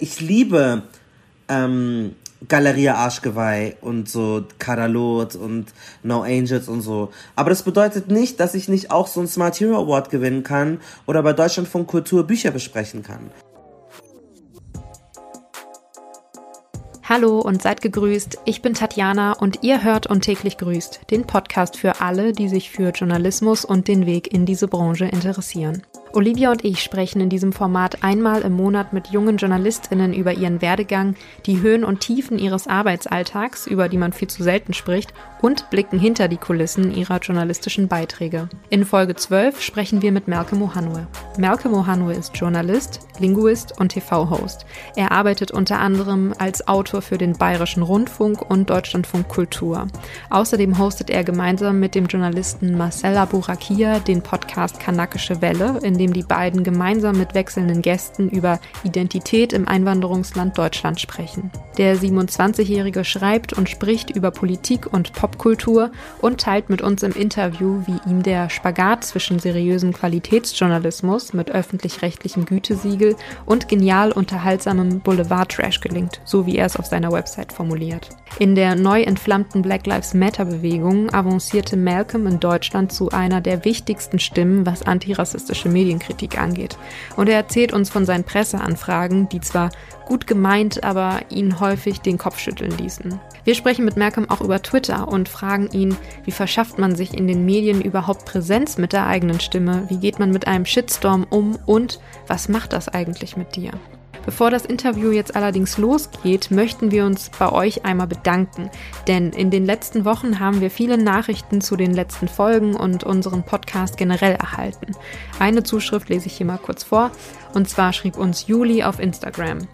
ich liebe ähm, Galeria Arschgeweih und so Kadalot und No Angels und so. Aber das bedeutet nicht, dass ich nicht auch so einen Smart Hero Award gewinnen kann oder bei Deutschland von Kultur Bücher besprechen kann. Hallo und seid gegrüßt. Ich bin Tatjana und ihr hört und täglich grüßt, den Podcast für alle, die sich für Journalismus und den Weg in diese Branche interessieren. Olivia und ich sprechen in diesem Format einmal im Monat mit jungen JournalistInnen über ihren Werdegang, die Höhen und Tiefen ihres Arbeitsalltags, über die man viel zu selten spricht, und blicken hinter die Kulissen ihrer journalistischen Beiträge. In Folge 12 sprechen wir mit Malcolm Mohanwe. Malcolm Mohanwe ist Journalist, Linguist und TV-Host. Er arbeitet unter anderem als Autor für den Bayerischen Rundfunk und Deutschlandfunk Kultur. Außerdem hostet er gemeinsam mit dem Journalisten Marcella Burakia den Podcast Kanakische Welle, in dem die beiden gemeinsam mit wechselnden Gästen über Identität im Einwanderungsland Deutschland sprechen. Der 27-Jährige schreibt und spricht über Politik und Popkultur und teilt mit uns im Interview, wie ihm der Spagat zwischen seriösem Qualitätsjournalismus mit öffentlich-rechtlichem Gütesiegel und genial unterhaltsamem Boulevard-Trash gelingt, so wie er es auf seiner Website formuliert. In der neu entflammten Black Lives Matter-Bewegung avancierte Malcolm in Deutschland zu einer der wichtigsten Stimmen, was antirassistische Medien Medienkritik angeht. Und er erzählt uns von seinen Presseanfragen, die zwar gut gemeint, aber ihn häufig den Kopf schütteln ließen. Wir sprechen mit Malcolm auch über Twitter und fragen ihn, wie verschafft man sich in den Medien überhaupt Präsenz mit der eigenen Stimme, wie geht man mit einem Shitstorm um und was macht das eigentlich mit dir? Bevor das Interview jetzt allerdings losgeht, möchten wir uns bei euch einmal bedanken, denn in den letzten Wochen haben wir viele Nachrichten zu den letzten Folgen und unseren Podcast generell erhalten. Eine Zuschrift lese ich hier mal kurz vor, und zwar schrieb uns Juli auf Instagram.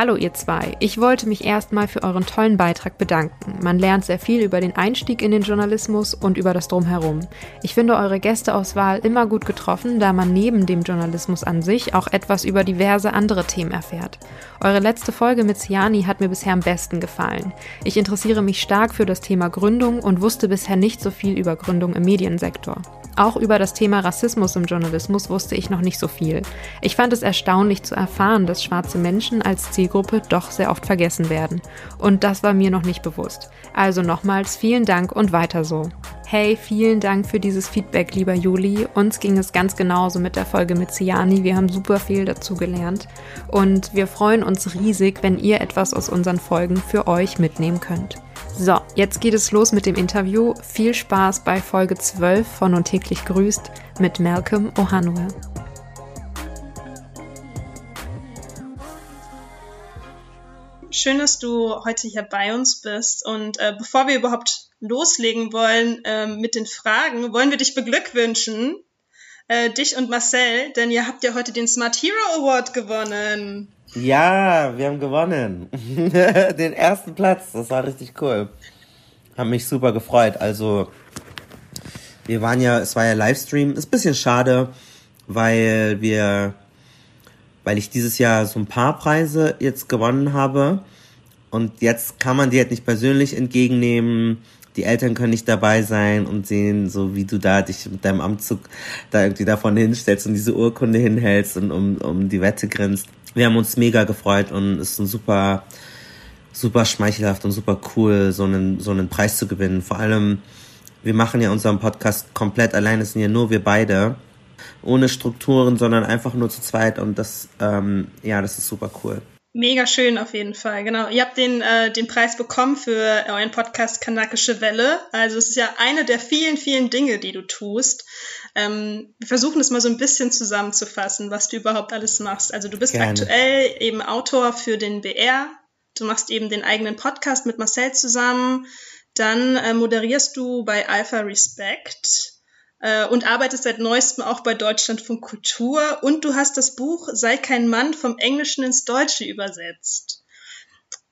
Hallo ihr zwei, ich wollte mich erstmal für euren tollen Beitrag bedanken. Man lernt sehr viel über den Einstieg in den Journalismus und über das Drumherum. Ich finde eure Gästeauswahl immer gut getroffen, da man neben dem Journalismus an sich auch etwas über diverse andere Themen erfährt. Eure letzte Folge mit Ciani hat mir bisher am besten gefallen. Ich interessiere mich stark für das Thema Gründung und wusste bisher nicht so viel über Gründung im Mediensektor. Auch über das Thema Rassismus im Journalismus wusste ich noch nicht so viel. Ich fand es erstaunlich zu erfahren, dass schwarze Menschen als Zielgruppe doch sehr oft vergessen werden. Und das war mir noch nicht bewusst. Also nochmals vielen Dank und weiter so. Hey, vielen Dank für dieses Feedback, lieber Juli. Uns ging es ganz genauso mit der Folge mit Ciani. Wir haben super viel dazu gelernt. Und wir freuen uns riesig, wenn ihr etwas aus unseren Folgen für euch mitnehmen könnt. So, jetzt geht es los mit dem Interview. Viel Spaß bei Folge 12 von Und täglich grüßt mit Malcolm Ohanwe. Schön, dass du heute hier bei uns bist. Und äh, bevor wir überhaupt loslegen wollen äh, mit den Fragen, wollen wir dich beglückwünschen, äh, dich und Marcel, denn ihr habt ja heute den Smart Hero Award gewonnen. Ja, wir haben gewonnen. Den ersten Platz. Das war richtig cool. Hat mich super gefreut. Also, wir waren ja, es war ja Livestream. Ist ein bisschen schade, weil wir, weil ich dieses Jahr so ein paar Preise jetzt gewonnen habe. Und jetzt kann man die halt nicht persönlich entgegennehmen. Die Eltern können nicht dabei sein und sehen, so wie du da dich mit deinem Amtzug da irgendwie davon hinstellst und diese Urkunde hinhältst und um, um die Wette grinst wir haben uns mega gefreut und es ist ein super, super schmeichelhaft und super cool, so einen, so einen Preis zu gewinnen. Vor allem, wir machen ja unseren Podcast komplett allein, es sind ja nur wir beide. Ohne Strukturen, sondern einfach nur zu zweit und das, ähm, ja, das ist super cool. Mega schön auf jeden Fall, genau. Ihr habt den, äh, den Preis bekommen für euren Podcast Kanakische Welle. Also es ist ja eine der vielen, vielen Dinge, die du tust. Ähm, wir versuchen es mal so ein bisschen zusammenzufassen, was du überhaupt alles machst. Also du bist Gerne. aktuell eben Autor für den BR. Du machst eben den eigenen Podcast mit Marcel zusammen. Dann äh, moderierst du bei Alpha Respect und arbeitest seit neuestem auch bei Deutschlandfunk Kultur. Und du hast das Buch Sei kein Mann vom Englischen ins Deutsche übersetzt.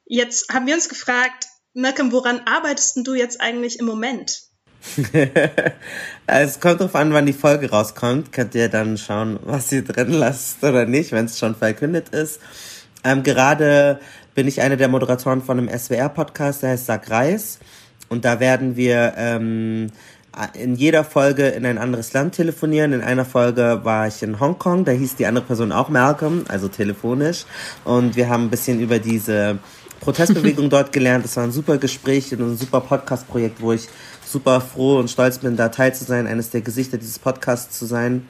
Jetzt haben wir uns gefragt, Malcolm, woran arbeitest denn du jetzt eigentlich im Moment? es kommt drauf an, wann die Folge rauskommt. Könnt ihr dann schauen, was ihr drin lasst oder nicht, wenn es schon verkündet ist. Ähm, gerade bin ich eine der Moderatoren von einem SWR-Podcast, der heißt Sag Reis. Und da werden wir ähm, in jeder Folge in ein anderes Land telefonieren. In einer Folge war ich in Hongkong, da hieß die andere Person auch Malcolm, also telefonisch. Und wir haben ein bisschen über diese Protestbewegung dort gelernt. Das war ein super Gespräch und ein super Podcast-Projekt, wo ich super froh und stolz bin, da teil zu sein, eines der Gesichter dieses Podcasts zu sein.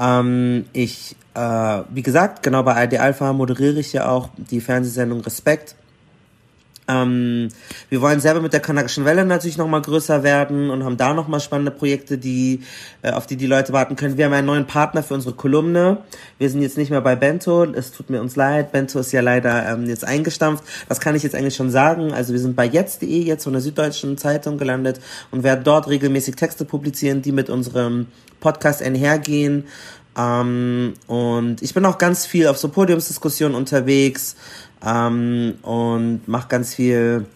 Ähm, ich, äh, wie gesagt, genau bei ID Alpha moderiere ich ja auch die Fernsehsendung Respekt ähm, wir wollen selber mit der kanakischen Welle natürlich nochmal größer werden und haben da nochmal spannende Projekte, die, äh, auf die die Leute warten können. Wir haben einen neuen Partner für unsere Kolumne. Wir sind jetzt nicht mehr bei Bento. Es tut mir uns leid. Bento ist ja leider ähm, jetzt eingestampft. Das kann ich jetzt eigentlich schon sagen. Also wir sind bei jetzt.de, jetzt von der Süddeutschen Zeitung gelandet und werden dort regelmäßig Texte publizieren, die mit unserem Podcast einhergehen. Ähm, und ich bin auch ganz viel auf so Podiumsdiskussionen unterwegs ähm, und mache ganz viel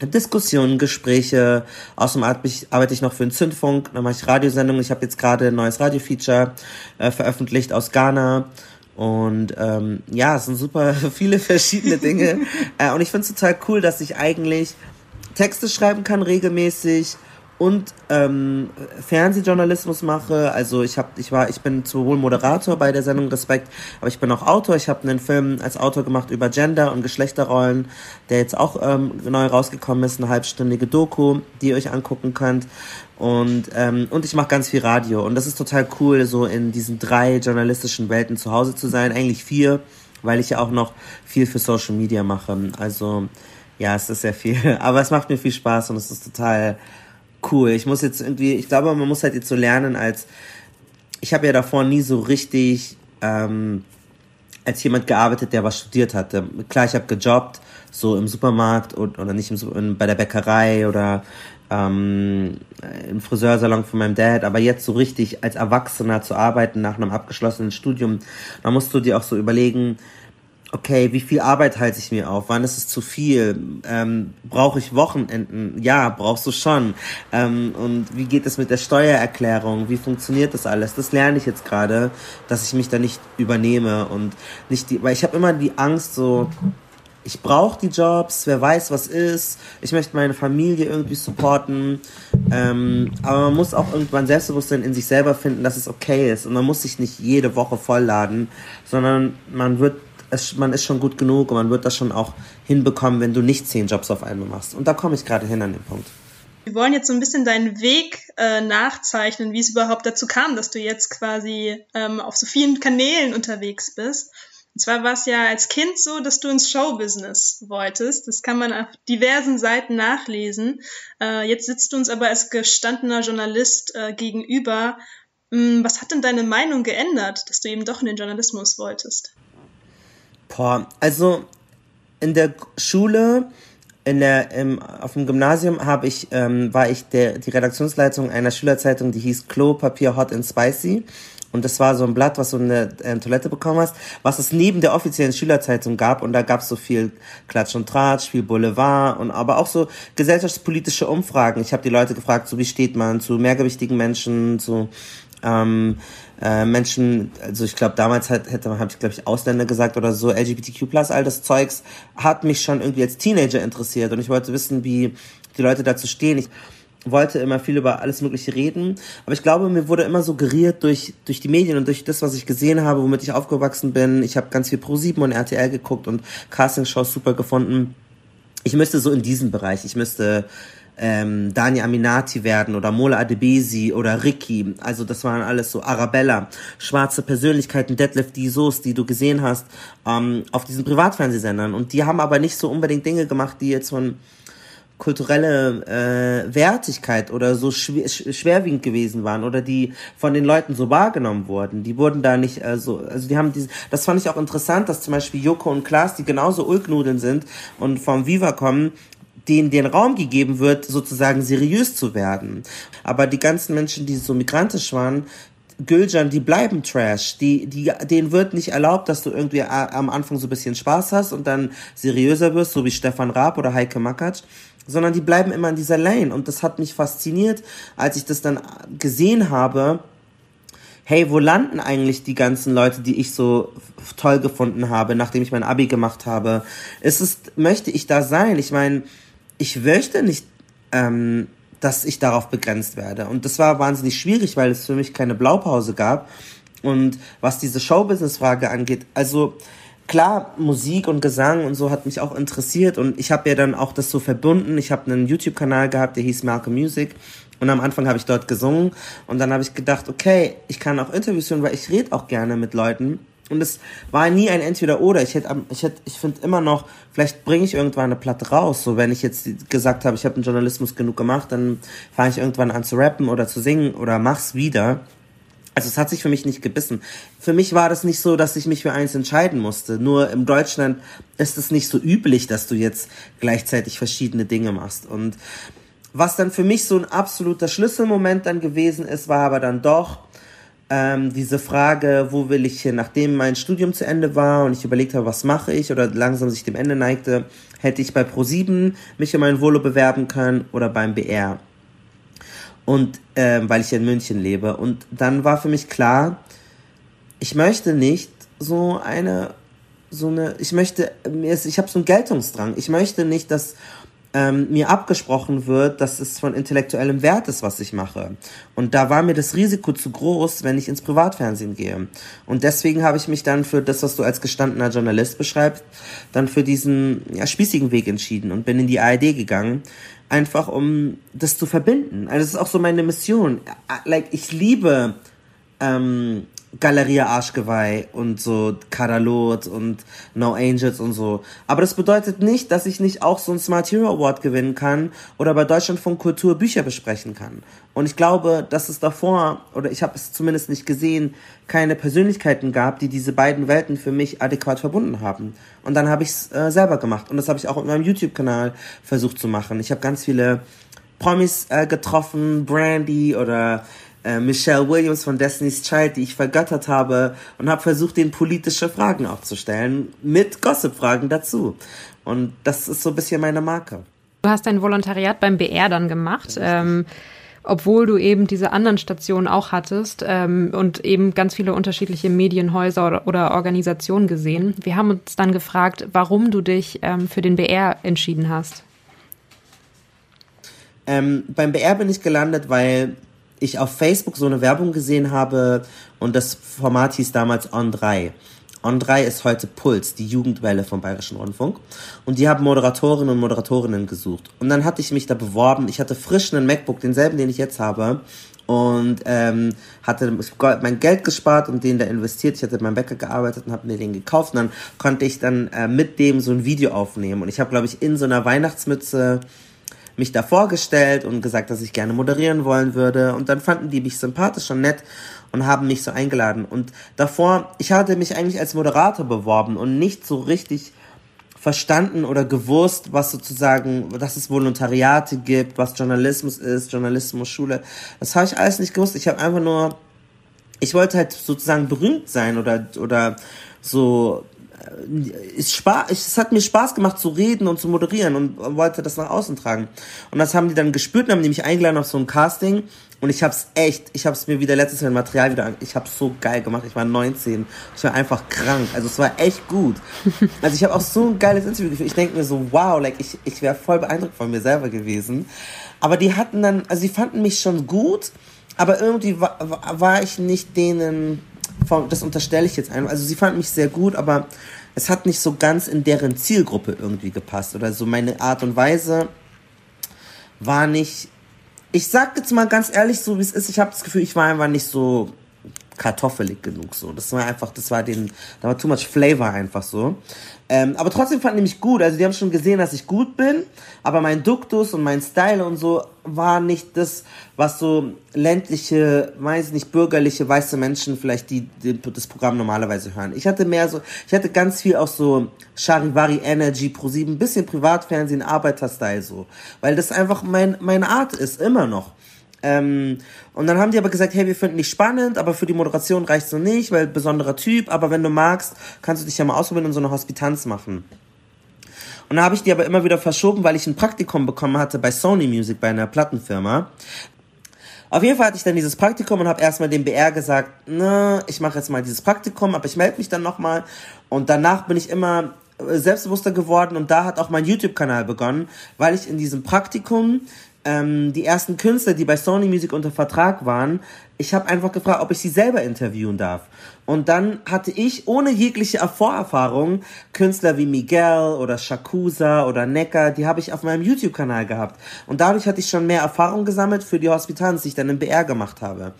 Diskussionen, Gespräche. Außerdem arbeite ich noch für den Zündfunk, dann mache ich Radiosendungen. Ich habe jetzt gerade ein neues Radiofeature äh, veröffentlicht aus Ghana. Und ähm, ja, es sind super viele verschiedene Dinge. äh, und ich finde es total cool, dass ich eigentlich Texte schreiben kann regelmäßig und ähm, Fernsehjournalismus mache. Also ich habe, ich war, ich bin sowohl Moderator bei der Sendung Respekt, aber ich bin auch Autor. Ich habe einen Film als Autor gemacht über Gender und Geschlechterrollen, der jetzt auch ähm, neu rausgekommen ist, eine halbstündige Doku, die ihr euch angucken könnt. Und ähm, und ich mache ganz viel Radio und das ist total cool, so in diesen drei journalistischen Welten zu Hause zu sein. Eigentlich vier, weil ich ja auch noch viel für Social Media mache. Also ja, es ist sehr viel, aber es macht mir viel Spaß und es ist total cool. Ich muss jetzt irgendwie, ich glaube, man muss halt jetzt so lernen als, ich habe ja davor nie so richtig ähm, als jemand gearbeitet, der was studiert hatte. Klar, ich habe gejobbt, so im Supermarkt und, oder nicht im, bei der Bäckerei oder ähm, im Friseursalon von meinem Dad, aber jetzt so richtig als Erwachsener zu arbeiten nach einem abgeschlossenen Studium, da musst du dir auch so überlegen, okay, wie viel Arbeit halte ich mir auf? Wann ist es zu viel? Ähm, Brauche ich Wochenenden? Ja, brauchst du schon. Ähm, und wie geht es mit der Steuererklärung? Wie funktioniert das alles? Das lerne ich jetzt gerade, dass ich mich da nicht übernehme und nicht die, weil ich habe immer die Angst so, ich brauche die Jobs, wer weiß, was ist. Ich möchte meine Familie irgendwie supporten. Ähm, aber man muss auch irgendwann Selbstbewusstsein in sich selber finden, dass es okay ist. Und man muss sich nicht jede Woche vollladen, sondern man wird es, man ist schon gut genug und man wird das schon auch hinbekommen, wenn du nicht zehn Jobs auf einmal machst. Und da komme ich gerade hin an den Punkt. Wir wollen jetzt so ein bisschen deinen Weg äh, nachzeichnen, wie es überhaupt dazu kam, dass du jetzt quasi ähm, auf so vielen Kanälen unterwegs bist. Und zwar war es ja als Kind so, dass du ins Showbusiness wolltest. Das kann man auf diversen Seiten nachlesen. Äh, jetzt sitzt du uns aber als gestandener Journalist äh, gegenüber. Hm, was hat denn deine Meinung geändert, dass du eben doch in den Journalismus wolltest? Boah, also in der Schule, in der, im, auf dem Gymnasium habe ich, ähm, war ich der, die Redaktionsleitung einer Schülerzeitung, die hieß Klopapier Hot and Spicy. Und das war so ein Blatt, was du in der äh, Toilette bekommen hast, was es neben der offiziellen Schülerzeitung gab. Und da gab es so viel Klatsch und Tratsch, viel Boulevard und aber auch so gesellschaftspolitische Umfragen. Ich habe die Leute gefragt, so wie steht man zu mehrgewichtigen Menschen, zu ähm, äh, Menschen, also ich glaube damals hat, hätte habe ich glaube ich Ausländer gesagt oder so LGBTQ+ all das Zeugs hat mich schon irgendwie als Teenager interessiert und ich wollte wissen, wie die Leute dazu stehen. Ich wollte immer viel über alles Mögliche reden, aber ich glaube, mir wurde immer suggeriert durch durch die Medien und durch das, was ich gesehen habe, womit ich aufgewachsen bin. Ich habe ganz viel Pro7 und RTL geguckt und Castingshows super gefunden. Ich müsste so in diesem Bereich, ich müsste ähm, Dani Aminati werden oder Mola Adebesi oder Ricky. Also das waren alles so Arabella, schwarze Persönlichkeiten, Deadlift Soos, die du gesehen hast ähm, auf diesen Privatfernsehsendern. Und die haben aber nicht so unbedingt Dinge gemacht, die jetzt von kulturelle äh, Wertigkeit oder so schwer, schwerwiegend gewesen waren oder die von den Leuten so wahrgenommen wurden. Die wurden da nicht äh, so, also die haben diese, das fand ich auch interessant, dass zum Beispiel Joko und Klaas, die genauso Ulknudeln sind und vom Viva kommen, denen den Raum gegeben wird, sozusagen seriös zu werden. Aber die ganzen Menschen, die so migrantisch waren, Gülcan, die bleiben Trash. Die, die, denen wird nicht erlaubt, dass du irgendwie am Anfang so ein bisschen Spaß hast und dann seriöser wirst, so wie Stefan Raab oder Heike Makatsch, sondern die bleiben immer in dieser Lane. Und das hat mich fasziniert, als ich das dann gesehen habe. Hey, wo landen eigentlich die ganzen Leute, die ich so toll gefunden habe, nachdem ich mein Abi gemacht habe? Ist es, möchte ich da sein? Ich meine, ich möchte nicht ähm, dass ich darauf begrenzt werde. Und das war wahnsinnig schwierig, weil es für mich keine Blaupause gab. Und was diese Showbusiness-Frage angeht, also klar, Musik und Gesang und so hat mich auch interessiert und ich habe ja dann auch das so verbunden. Ich habe einen YouTube-Kanal gehabt, der hieß Malcolm Music und am Anfang habe ich dort gesungen und dann habe ich gedacht, okay, ich kann auch Interviews führen, weil ich rede auch gerne mit Leuten. Und es war nie ein Entweder-Oder. Ich hätte, ich hätte, ich finde immer noch, vielleicht bringe ich irgendwann eine Platte raus. So, wenn ich jetzt gesagt habe, ich habe den Journalismus genug gemacht, dann fange ich irgendwann an zu rappen oder zu singen oder mach's wieder. Also es hat sich für mich nicht gebissen. Für mich war das nicht so, dass ich mich für eins entscheiden musste. Nur in Deutschland ist es nicht so üblich, dass du jetzt gleichzeitig verschiedene Dinge machst. Und was dann für mich so ein absoluter Schlüsselmoment dann gewesen ist, war aber dann doch ähm, diese Frage, wo will ich hin, nachdem mein Studium zu Ende war und ich überlegt habe, was mache ich oder langsam sich dem Ende neigte, hätte ich bei Pro7 mich um ein Volo bewerben können oder beim BR. Und ähm, weil ich in München lebe. Und dann war für mich klar, ich möchte nicht so eine, so eine, ich möchte, ich habe so einen Geltungsdrang. Ich möchte nicht, dass ähm, mir abgesprochen wird, dass es von intellektuellem Wert ist, was ich mache. Und da war mir das Risiko zu groß, wenn ich ins Privatfernsehen gehe. Und deswegen habe ich mich dann für das, was du als gestandener Journalist beschreibst, dann für diesen ja, spießigen Weg entschieden und bin in die ARD gegangen, einfach um das zu verbinden. Also das ist auch so meine Mission. Like ich liebe ähm, Galeria Arschgeweih und so Kadalot und No Angels und so. Aber das bedeutet nicht, dass ich nicht auch so einen Smart Hero Award gewinnen kann oder bei Deutschlandfunk Kultur Bücher besprechen kann. Und ich glaube, dass es davor, oder ich habe es zumindest nicht gesehen, keine Persönlichkeiten gab, die diese beiden Welten für mich adäquat verbunden haben. Und dann habe ich es äh, selber gemacht. Und das habe ich auch mit meinem YouTube-Kanal versucht zu machen. Ich habe ganz viele Promis äh, getroffen, Brandy oder äh, Michelle Williams von Destiny's Child, die ich vergöttert habe und habe versucht, den politische Fragen auch zu stellen, mit Gossip-Fragen dazu. Und das ist so ein bisschen meine Marke. Du hast dein Volontariat beim BR dann gemacht. Ähm, obwohl du eben diese anderen Stationen auch hattest ähm, und eben ganz viele unterschiedliche Medienhäuser oder, oder, Organisationen gesehen. Wir haben uns dann gefragt, warum du dich ähm, für den BR entschieden hast. Ähm, beim BR bin ich gelandet, weil ich auf Facebook so eine Werbung gesehen habe und das Format hieß damals On 3. On 3 ist heute Puls, die Jugendwelle vom Bayerischen Rundfunk. Und die haben Moderatorinnen und Moderatorinnen gesucht. Und dann hatte ich mich da beworben. Ich hatte frisch einen MacBook, denselben, den ich jetzt habe. Und ähm, hatte mein Geld gespart und den da investiert. Ich hatte in meinem Bäcker gearbeitet und habe mir den gekauft. Und dann konnte ich dann äh, mit dem so ein Video aufnehmen. Und ich habe, glaube ich, in so einer Weihnachtsmütze mich da vorgestellt und gesagt, dass ich gerne moderieren wollen würde. Und dann fanden die mich sympathisch und nett und haben mich so eingeladen. Und davor, ich hatte mich eigentlich als Moderator beworben und nicht so richtig verstanden oder gewusst, was sozusagen, dass es Volontariate gibt, was Journalismus ist, Journalismusschule. Das habe ich alles nicht gewusst. Ich habe einfach nur, ich wollte halt sozusagen berühmt sein oder oder so es, Spaß, es hat mir Spaß gemacht zu reden und zu moderieren und wollte das nach außen tragen. Und das haben die dann gespürt und haben die mich eingeladen auf so ein Casting. Und ich hab's echt, ich hab's mir wieder letztes Jahr ein Material wieder, ich hab's so geil gemacht. Ich war 19, ich war einfach krank. Also es war echt gut. Also ich habe auch so ein geiles Interview geführt. Ich denke mir so, wow, like ich, ich wäre voll beeindruckt von mir selber gewesen. Aber die hatten dann, also die fanden mich schon gut, aber irgendwie war, war ich nicht denen das unterstelle ich jetzt einfach. Also sie fand mich sehr gut, aber es hat nicht so ganz in deren Zielgruppe irgendwie gepasst. Oder so meine Art und Weise war nicht. Ich sag jetzt mal ganz ehrlich, so wie es ist, ich habe das Gefühl, ich war einfach nicht so kartoffelig genug so. Das war einfach, das war den, da war too much flavor einfach so. Ähm, aber trotzdem fanden die mich gut. Also die haben schon gesehen, dass ich gut bin, aber mein Duktus und mein Style und so war nicht das, was so ländliche, weiß nicht, bürgerliche, weiße Menschen vielleicht die, die das Programm normalerweise hören. Ich hatte mehr so, ich hatte ganz viel auch so Charivari Energy Pro 7, bisschen Privatfernsehen, Arbeiter-Style so. Weil das einfach mein, meine Art ist, immer noch. Ähm, und dann haben die aber gesagt, hey, wir finden dich spannend, aber für die Moderation reicht's noch nicht, weil besonderer Typ, aber wenn du magst, kannst du dich ja mal ausprobieren und so eine Hospitanz machen. Und dann habe ich die aber immer wieder verschoben, weil ich ein Praktikum bekommen hatte bei Sony Music, bei einer Plattenfirma. Auf jeden Fall hatte ich dann dieses Praktikum und habe erstmal dem BR gesagt, ne, ich mache jetzt mal dieses Praktikum, aber ich melde mich dann nochmal. Und danach bin ich immer selbstbewusster geworden und da hat auch mein YouTube-Kanal begonnen, weil ich in diesem Praktikum ähm, die ersten Künstler, die bei Sony Music unter Vertrag waren, ich habe einfach gefragt, ob ich sie selber interviewen darf. Und dann hatte ich ohne jegliche Vorerfahrung Künstler wie Miguel oder Shakusa oder Necker, die habe ich auf meinem YouTube-Kanal gehabt. Und dadurch hatte ich schon mehr Erfahrung gesammelt für die Hospitanz, die ich dann im BR gemacht habe.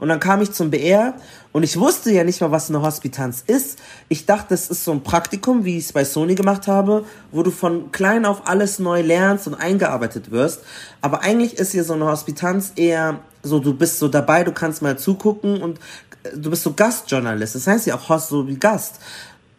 Und dann kam ich zum BR und ich wusste ja nicht mal, was eine Hospitanz ist. Ich dachte, das ist so ein Praktikum, wie ich es bei Sony gemacht habe, wo du von klein auf alles neu lernst und eingearbeitet wirst. Aber eigentlich ist hier so eine Hospitanz eher so, du bist so dabei, du kannst mal zugucken und äh, du bist so Gastjournalist. Das heißt ja auch Host so wie Gast.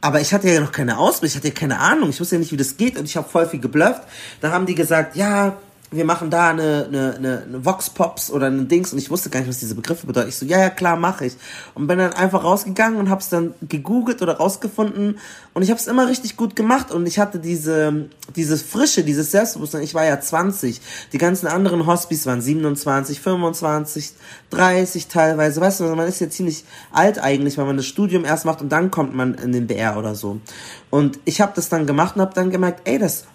Aber ich hatte ja noch keine Ausbildung, ich hatte ja keine Ahnung, ich wusste ja nicht, wie das geht und ich habe voll viel geblufft. Dann haben die gesagt, ja, wir machen da eine, eine, eine, eine Vox Pops oder ein Dings und ich wusste gar nicht, was diese Begriffe bedeuten. Ich so, ja, ja, klar, mache ich. Und bin dann einfach rausgegangen und hab's dann gegoogelt oder rausgefunden und ich hab's immer richtig gut gemacht und ich hatte diese, diese Frische, dieses Selbstbewusstsein. Ich war ja 20. Die ganzen anderen Hospice waren 27, 25, 30 teilweise. Weißt du, man ist ja ziemlich alt eigentlich, weil man das Studium erst macht und dann kommt man in den BR oder so. Und ich habe das dann gemacht und habe dann gemerkt, ey, das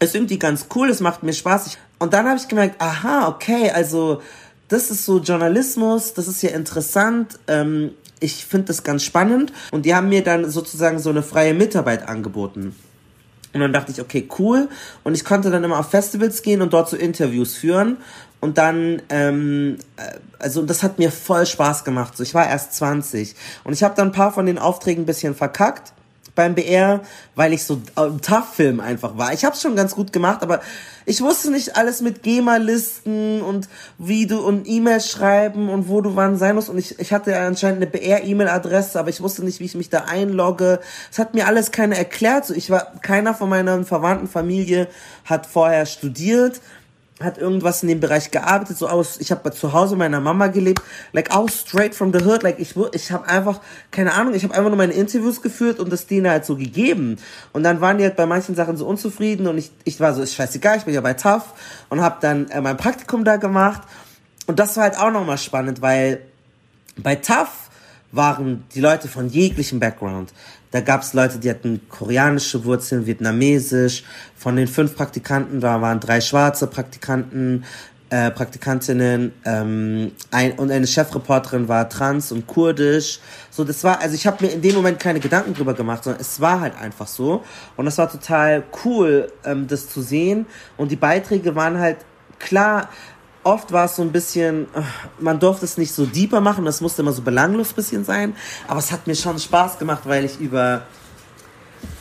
ist irgendwie ganz cool, es macht mir Spaß. Und dann habe ich gemerkt, aha, okay, also das ist so Journalismus, das ist ja interessant. Ähm, ich finde das ganz spannend. Und die haben mir dann sozusagen so eine freie Mitarbeit angeboten. Und dann dachte ich, okay, cool. Und ich konnte dann immer auf Festivals gehen und dort so Interviews führen. Und dann, ähm, äh, also das hat mir voll Spaß gemacht. So, ich war erst 20. Und ich habe dann ein paar von den Aufträgen ein bisschen verkackt beim BR, weil ich so äh, Tough-Film einfach war. Ich habe es schon ganz gut gemacht, aber ich wusste nicht alles mit GEMA-Listen und wie du und E-Mails schreiben und wo du wann sein musst. Und ich, ich hatte ja anscheinend eine BR-E-Mail-Adresse, aber ich wusste nicht, wie ich mich da einlogge. Es hat mir alles keiner erklärt. So, ich war, keiner von meiner verwandten Familie hat vorher studiert hat irgendwas in dem Bereich gearbeitet, so aus, ich habe zu Hause meiner Mama gelebt, like auch straight from the hood, like ich ich habe einfach keine Ahnung, ich habe einfach nur meine Interviews geführt und das denen halt so gegeben und dann waren die halt bei manchen Sachen so unzufrieden und ich ich war so ist scheißegal, ich bin ja bei TAF und habe dann äh, mein Praktikum da gemacht und das war halt auch nochmal spannend, weil bei TAF waren die Leute von jeglichem Background. Da gab es Leute, die hatten koreanische Wurzeln, vietnamesisch. Von den fünf Praktikanten, da waren drei schwarze Praktikanten, äh, Praktikantinnen ähm, ein, und eine Chefreporterin war trans und kurdisch. So, das war, also ich habe mir in dem Moment keine Gedanken drüber gemacht, sondern es war halt einfach so. Und das war total cool, ähm, das zu sehen. Und die Beiträge waren halt klar, oft war es so ein bisschen, äh, man durfte es nicht so deeper machen, das musste immer so belanglos bisschen sein, aber es hat mir schon Spaß gemacht, weil ich über,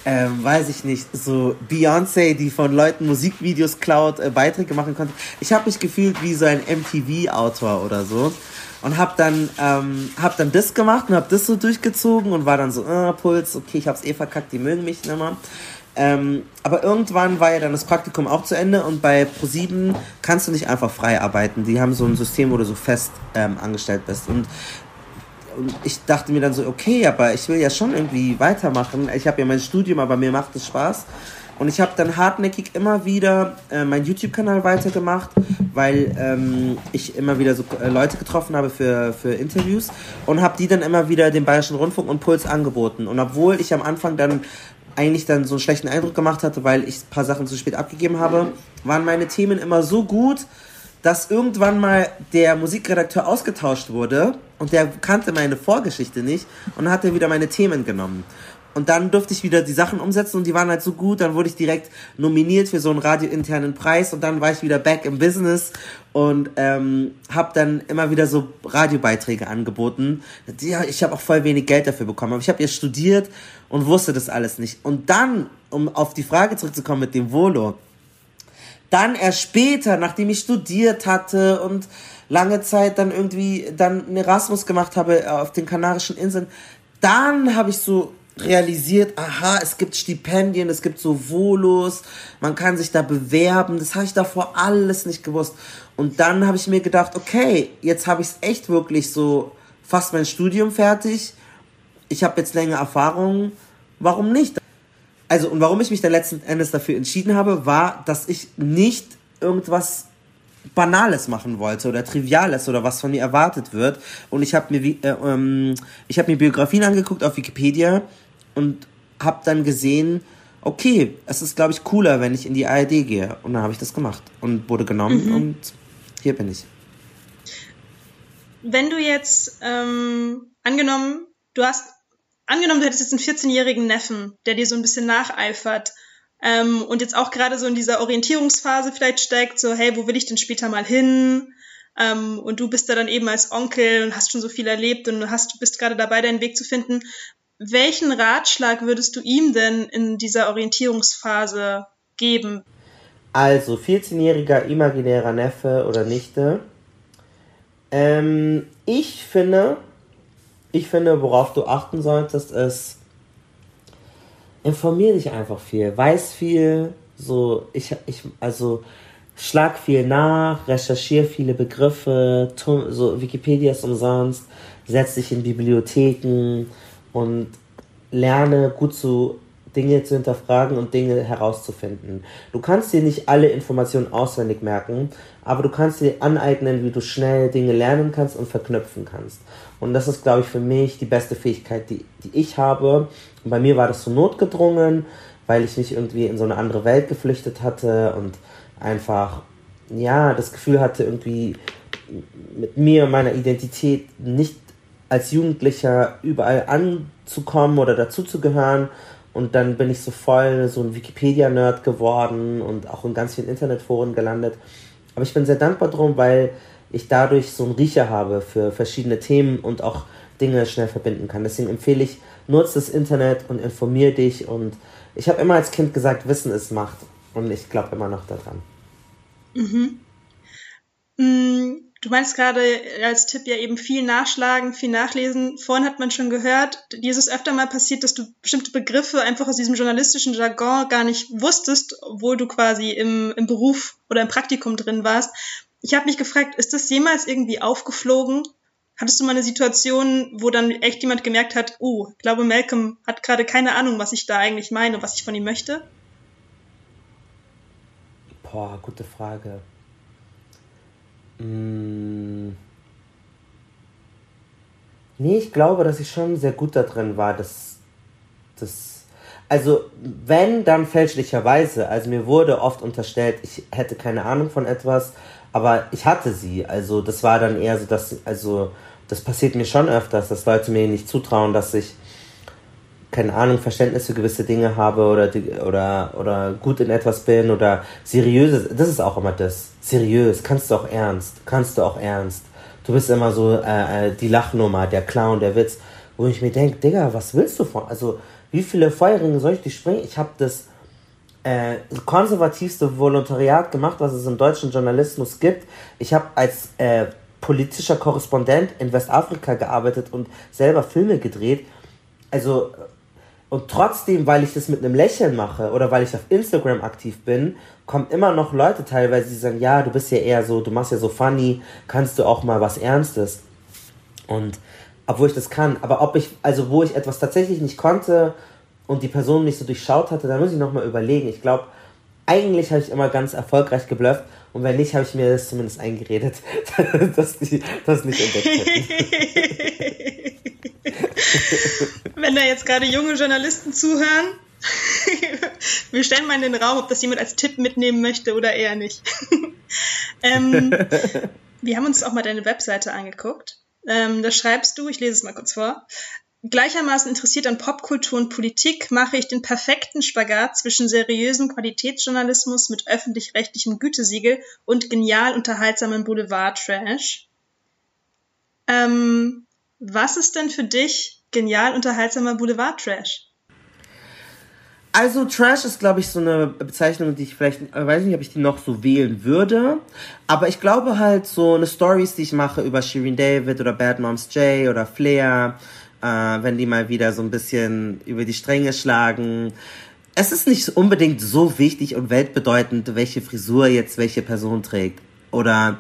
ähm, weiß ich nicht, so Beyoncé, die von Leuten Musikvideos klaut, äh, Beiträge machen konnte. Ich habe mich gefühlt wie so ein MTV-Autor oder so und hab dann ähm, hab dann das gemacht und hab das so durchgezogen und war dann so, äh, Puls, okay, ich hab's eh verkackt, die mögen mich nicht mehr. Ähm, aber irgendwann war ja dann das Praktikum auch zu Ende und bei Pro7 kannst du nicht einfach frei arbeiten. Die haben so ein System, wo du so fest ähm, angestellt bist. Und, und ich dachte mir dann so, okay, aber ich will ja schon irgendwie weitermachen. Ich habe ja mein Studium, aber mir macht es Spaß. Und ich habe dann hartnäckig immer wieder äh, meinen YouTube-Kanal weitergemacht, weil ähm, ich immer wieder so äh, Leute getroffen habe für, für Interviews und habe die dann immer wieder dem Bayerischen Rundfunk und Puls angeboten. Und obwohl ich am Anfang dann eigentlich dann so einen schlechten Eindruck gemacht hatte, weil ich ein paar Sachen zu spät abgegeben habe, waren meine Themen immer so gut, dass irgendwann mal der Musikredakteur ausgetauscht wurde und der kannte meine Vorgeschichte nicht und dann hat er wieder meine Themen genommen. Und dann durfte ich wieder die Sachen umsetzen und die waren halt so gut. Dann wurde ich direkt nominiert für so einen radiointernen Preis und dann war ich wieder back im Business und ähm, habe dann immer wieder so Radiobeiträge angeboten. Ja, ich habe auch voll wenig Geld dafür bekommen, aber ich habe ja studiert und wusste das alles nicht. Und dann, um auf die Frage zurückzukommen mit dem Volo, dann erst später, nachdem ich studiert hatte und lange Zeit dann irgendwie dann einen Erasmus gemacht habe auf den Kanarischen Inseln, dann habe ich so realisiert, aha, es gibt Stipendien, es gibt so Volos, man kann sich da bewerben. Das habe ich davor alles nicht gewusst. Und dann habe ich mir gedacht, okay, jetzt habe ich es echt wirklich so fast mein Studium fertig. Ich habe jetzt länger Erfahrung. Warum nicht? Also, und warum ich mich dann letzten Endes dafür entschieden habe, war, dass ich nicht irgendwas Banales machen wollte oder Triviales oder was von mir erwartet wird. Und ich habe mir, äh, ähm, ich habe mir Biografien angeguckt auf Wikipedia und habe dann gesehen, okay, es ist, glaube ich, cooler, wenn ich in die ARD gehe. Und dann habe ich das gemacht und wurde genommen mhm. und hier bin ich. Wenn du jetzt, ähm, angenommen, du hast, angenommen, du hättest jetzt einen 14-jährigen Neffen, der dir so ein bisschen nacheifert ähm, und jetzt auch gerade so in dieser Orientierungsphase vielleicht steckt, so, hey, wo will ich denn später mal hin? Ähm, und du bist da dann eben als Onkel und hast schon so viel erlebt und hast, bist gerade dabei, deinen Weg zu finden. Welchen Ratschlag würdest du ihm denn in dieser Orientierungsphase geben? Also, 14-jähriger imaginärer Neffe oder Nichte. Ähm, ich finde, ich finde, worauf du achten solltest, ist, informier dich einfach viel, weiß viel, so, ich, ich, also, schlag viel nach, recherchiere viele Begriffe, so Wikipedia ist umsonst, setz dich in Bibliotheken und lerne gut zu Dinge zu hinterfragen und Dinge herauszufinden. Du kannst dir nicht alle Informationen auswendig merken, aber du kannst dir aneignen, wie du schnell Dinge lernen kannst und verknüpfen kannst. Und das ist, glaube ich, für mich die beste Fähigkeit, die, die ich habe. Und bei mir war das so notgedrungen, weil ich mich irgendwie in so eine andere Welt geflüchtet hatte und einfach, ja, das Gefühl hatte, irgendwie mit mir, meiner Identität nicht als Jugendlicher überall anzukommen oder dazuzugehören. Und dann bin ich so voll so ein Wikipedia-Nerd geworden und auch in ganz vielen Internetforen gelandet. Aber ich bin sehr dankbar drum, weil ich dadurch so einen Riecher habe für verschiedene Themen und auch Dinge schnell verbinden kann. Deswegen empfehle ich, nutze das Internet und informier dich. Und ich habe immer als Kind gesagt, Wissen ist Macht. Und ich glaube immer noch daran. Mhm. Du meinst gerade als Tipp ja eben viel nachschlagen, viel nachlesen. Vorhin hat man schon gehört, dir ist es öfter mal passiert, dass du bestimmte Begriffe einfach aus diesem journalistischen Jargon gar nicht wusstest, obwohl du quasi im, im Beruf oder im Praktikum drin warst. Ich habe mich gefragt, ist das jemals irgendwie aufgeflogen? Hattest du mal eine Situation, wo dann echt jemand gemerkt hat, oh, ich glaube, Malcolm hat gerade keine Ahnung, was ich da eigentlich meine, was ich von ihm möchte? Boah, gute Frage. Hm. Nee, ich glaube, dass ich schon sehr gut da drin war, dass das also wenn dann fälschlicherweise, also mir wurde oft unterstellt, ich hätte keine Ahnung von etwas, aber ich hatte sie. Also das war dann eher so, dass also das passiert mir schon öfters, dass Leute mir nicht zutrauen, dass ich keine Ahnung, Verständnis für gewisse Dinge habe oder, oder, oder gut in etwas bin oder seriös, das ist auch immer das. Seriös, kannst du auch ernst, kannst du auch ernst. Du bist immer so äh, äh die Lachnummer, der Clown, der Witz, wo ich mir denke, Digga, was willst du von? Also, wie viele Feuerringe soll ich dich springen? Ich habe das äh, konservativste Volontariat gemacht, was es im deutschen Journalismus gibt. Ich habe als äh, politischer Korrespondent in Westafrika gearbeitet und selber Filme gedreht. Also und trotzdem, weil ich das mit einem Lächeln mache oder weil ich auf Instagram aktiv bin, kommen immer noch Leute teilweise, die sagen, ja, du bist ja eher so, du machst ja so funny, kannst du auch mal was Ernstes. Und obwohl ich das kann, aber ob ich, also wo ich etwas tatsächlich nicht konnte und die Person mich so durchschaut hatte, da muss ich nochmal überlegen. Ich glaube, eigentlich habe ich immer ganz erfolgreich geblufft und wenn nicht, habe ich mir das zumindest eingeredet, dass die das nicht entdeckt hätten. Wenn da jetzt gerade junge Journalisten zuhören, wir stellen mal in den Raum, ob das jemand als Tipp mitnehmen möchte oder eher nicht. ähm, wir haben uns auch mal deine Webseite angeguckt. Ähm, da schreibst du, ich lese es mal kurz vor. Gleichermaßen interessiert an Popkultur und Politik mache ich den perfekten Spagat zwischen seriösem Qualitätsjournalismus mit öffentlich-rechtlichem Gütesiegel und genial unterhaltsamem Boulevard-Trash. Ähm, was ist denn für dich genial unterhaltsamer Boulevard-Trash? Also Trash ist, glaube ich, so eine Bezeichnung, die ich vielleicht, ich weiß nicht, ob ich die noch so wählen würde. Aber ich glaube halt so eine Stories, die ich mache über Shirin David oder Bad Moms J oder Flair, äh, wenn die mal wieder so ein bisschen über die Stränge schlagen. Es ist nicht unbedingt so wichtig und weltbedeutend, welche Frisur jetzt welche Person trägt. Oder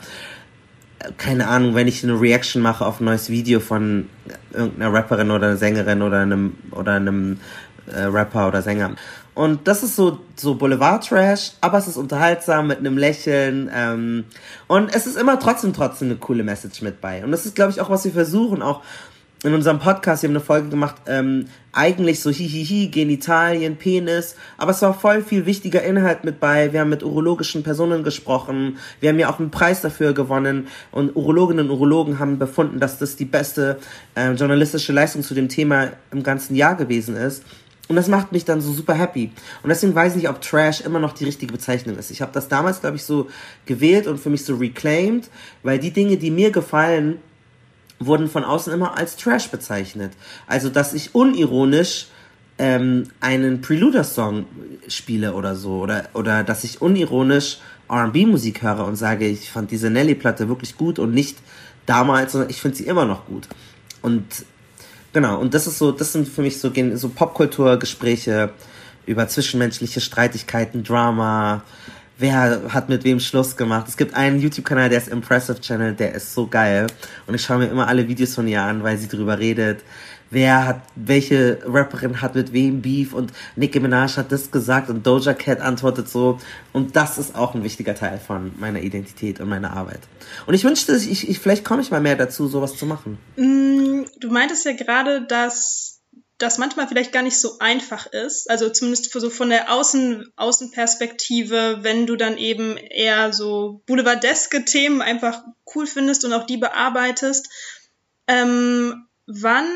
keine Ahnung, wenn ich eine Reaction mache auf ein neues Video von irgendeiner Rapperin oder einer Sängerin oder einem oder einem äh, Rapper oder Sänger. Und das ist so, so Boulevard-Trash, aber es ist unterhaltsam mit einem Lächeln. Ähm, und es ist immer trotzdem, trotzdem eine coole Message mit bei. Und das ist, glaube ich, auch, was wir versuchen, auch in unserem Podcast, wir haben eine Folge gemacht, ähm, eigentlich so hihihi, Genitalien, Penis, aber es war voll viel wichtiger Inhalt mit bei. Wir haben mit urologischen Personen gesprochen, wir haben ja auch einen Preis dafür gewonnen und Urologinnen und Urologen haben befunden, dass das die beste äh, journalistische Leistung zu dem Thema im ganzen Jahr gewesen ist. Und das macht mich dann so super happy. Und deswegen weiß ich nicht, ob Trash immer noch die richtige Bezeichnung ist. Ich habe das damals, glaube ich, so gewählt und für mich so reclaimed, weil die Dinge, die mir gefallen, wurden von außen immer als Trash bezeichnet. Also, dass ich unironisch ähm, einen Preluder-Song spiele oder so. Oder, oder dass ich unironisch RB-Musik höre und sage, ich fand diese Nelly-Platte wirklich gut und nicht damals, sondern ich finde sie immer noch gut. Und genau, und das ist so, das sind für mich so, so Popkulturgespräche über zwischenmenschliche Streitigkeiten, Drama, wer hat mit wem Schluss gemacht. Es gibt einen YouTube-Kanal, der ist Impressive Channel, der ist so geil. Und ich schaue mir immer alle Videos von ihr an, weil sie drüber redet. Wer hat, welche Rapperin hat mit wem Beef und Nicki Minaj hat das gesagt und Doja Cat antwortet so. Und das ist auch ein wichtiger Teil von meiner Identität und meiner Arbeit. Und ich wünschte, ich, ich vielleicht komme ich mal mehr dazu, sowas zu machen. Mm, du meintest ja gerade, dass das manchmal vielleicht gar nicht so einfach ist. Also zumindest so von der Außen, Außenperspektive, wenn du dann eben eher so boulevardeske Themen einfach cool findest und auch die bearbeitest. Ähm, wann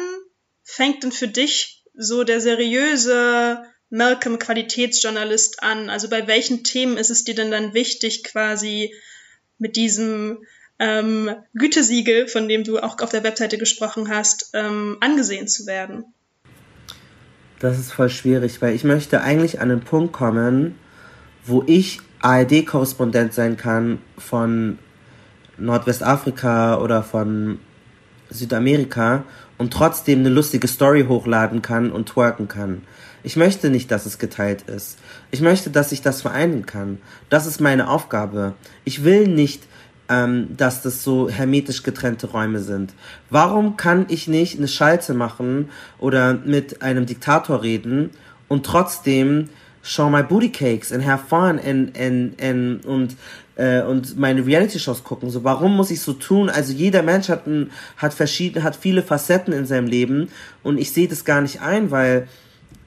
fängt denn für dich so der seriöse Malcolm Qualitätsjournalist an? Also bei welchen Themen ist es dir denn dann wichtig, quasi mit diesem ähm, Gütesiegel, von dem du auch auf der Webseite gesprochen hast, ähm, angesehen zu werden? Das ist voll schwierig, weil ich möchte eigentlich an einen Punkt kommen, wo ich ARD-Korrespondent sein kann von Nordwestafrika oder von Südamerika und trotzdem eine lustige Story hochladen kann und twerken kann. Ich möchte nicht, dass es geteilt ist. Ich möchte, dass ich das vereinen kann. Das ist meine Aufgabe. Ich will nicht ähm, dass das so hermetisch getrennte Räume sind. Warum kann ich nicht eine Schalte machen oder mit einem Diktator reden und trotzdem show my booty cakes and have fun and, and, and, und äh, und meine Reality-Shows gucken. So, warum muss ich so tun? Also jeder Mensch hat, ein, hat verschiedene, hat viele Facetten in seinem Leben und ich sehe das gar nicht ein, weil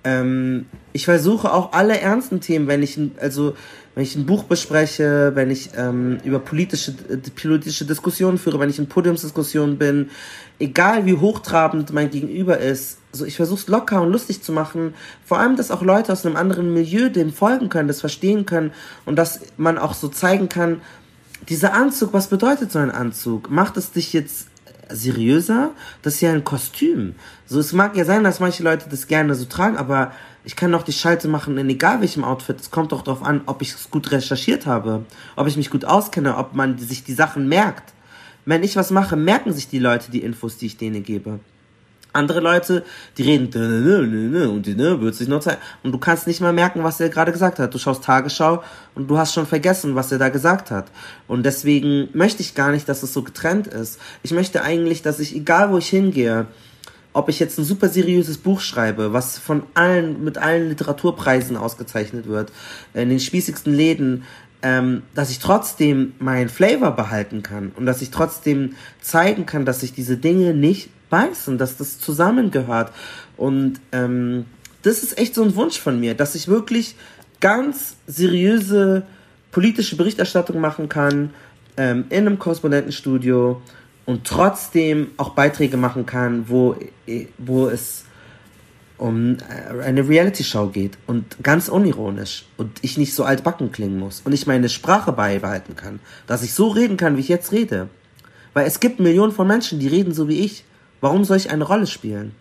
ähm, ich versuche auch alle ernsten Themen, wenn ich, also wenn ich ein Buch bespreche, wenn ich ähm, über politische, äh, politische Diskussionen führe, wenn ich in Podiumsdiskussionen bin, egal wie hochtrabend mein Gegenüber ist, so ich versuche es locker und lustig zu machen. Vor allem, dass auch Leute aus einem anderen Milieu dem folgen können, das verstehen können und dass man auch so zeigen kann, dieser Anzug, was bedeutet so ein Anzug? Macht es dich jetzt seriöser? Das ist ja ein Kostüm. So, es mag ja sein, dass manche Leute das gerne so tragen, aber ich kann doch die Schalte machen in egal welchem Outfit. Es kommt doch darauf an, ob ich es gut recherchiert habe, ob ich mich gut auskenne, ob man sich die Sachen merkt. Wenn ich was mache, merken sich die Leute die Infos, die ich denen gebe. Andere Leute, die reden und die wird sich nur zeigen. Und du kannst nicht mal merken, was er gerade gesagt hat. Du schaust Tagesschau und du hast schon vergessen, was er da gesagt hat. Und deswegen möchte ich gar nicht, dass es so getrennt ist. Ich möchte eigentlich, dass ich, egal wo ich hingehe, ob ich jetzt ein super seriöses Buch schreibe, was von allen, mit allen Literaturpreisen ausgezeichnet wird, in den spießigsten Läden, ähm, dass ich trotzdem meinen Flavor behalten kann und dass ich trotzdem zeigen kann, dass sich diese Dinge nicht beißen, dass das zusammengehört. Und ähm, das ist echt so ein Wunsch von mir, dass ich wirklich ganz seriöse politische Berichterstattung machen kann ähm, in einem Korrespondentenstudio und trotzdem auch Beiträge machen kann, wo, wo es um äh, eine Reality-Show geht und ganz unironisch und ich nicht so altbacken klingen muss und ich meine Sprache beibehalten kann, dass ich so reden kann, wie ich jetzt rede. Weil es gibt Millionen von Menschen, die reden so wie ich. Warum soll ich eine Rolle spielen?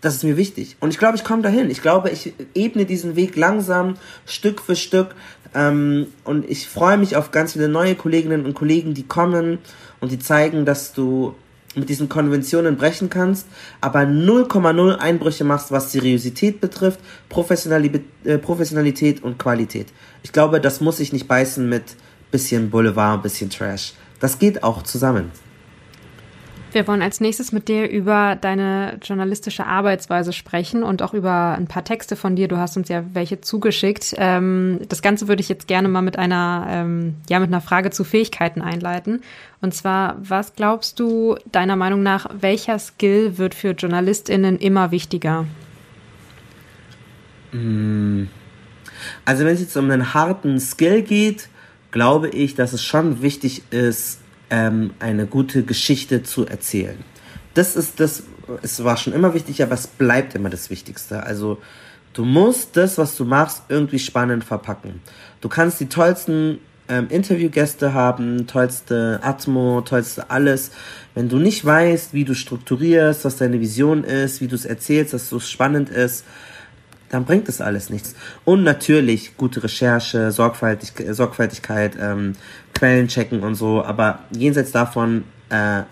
Das ist mir wichtig. Und ich glaube, ich komme dahin. Ich glaube, ich ebne diesen Weg langsam, Stück für Stück. Ähm, und ich freue mich auf ganz viele neue Kolleginnen und Kollegen, die kommen und die zeigen, dass du mit diesen Konventionen brechen kannst, aber 0,0 Einbrüche machst, was Seriosität betrifft, Professionalität, äh, Professionalität und Qualität. Ich glaube, das muss sich nicht beißen mit bisschen Boulevard, bisschen Trash. Das geht auch zusammen. Wir wollen als nächstes mit dir über deine journalistische Arbeitsweise sprechen und auch über ein paar Texte von dir. Du hast uns ja welche zugeschickt. Ähm, das Ganze würde ich jetzt gerne mal mit einer, ähm, ja, mit einer Frage zu Fähigkeiten einleiten. Und zwar, was glaubst du deiner Meinung nach, welcher Skill wird für JournalistInnen immer wichtiger? Mm. Also wenn es jetzt um einen harten Skill geht, glaube ich, dass es schon wichtig ist, ähm, eine gute Geschichte zu erzählen. Das ist das, es war schon immer wichtig, aber es bleibt immer das Wichtigste. Also du musst das, was du machst, irgendwie spannend verpacken. Du kannst die tollsten ähm, Interviewgäste haben, tollste Atmo, tollste alles. Wenn du nicht weißt, wie du strukturierst, was deine Vision ist, wie du es erzählst, dass es spannend ist, dann bringt das alles nichts. Und natürlich gute Recherche, Sorgfaltig Sorgfältigkeit, ähm, Quellen checken und so, aber jenseits davon äh,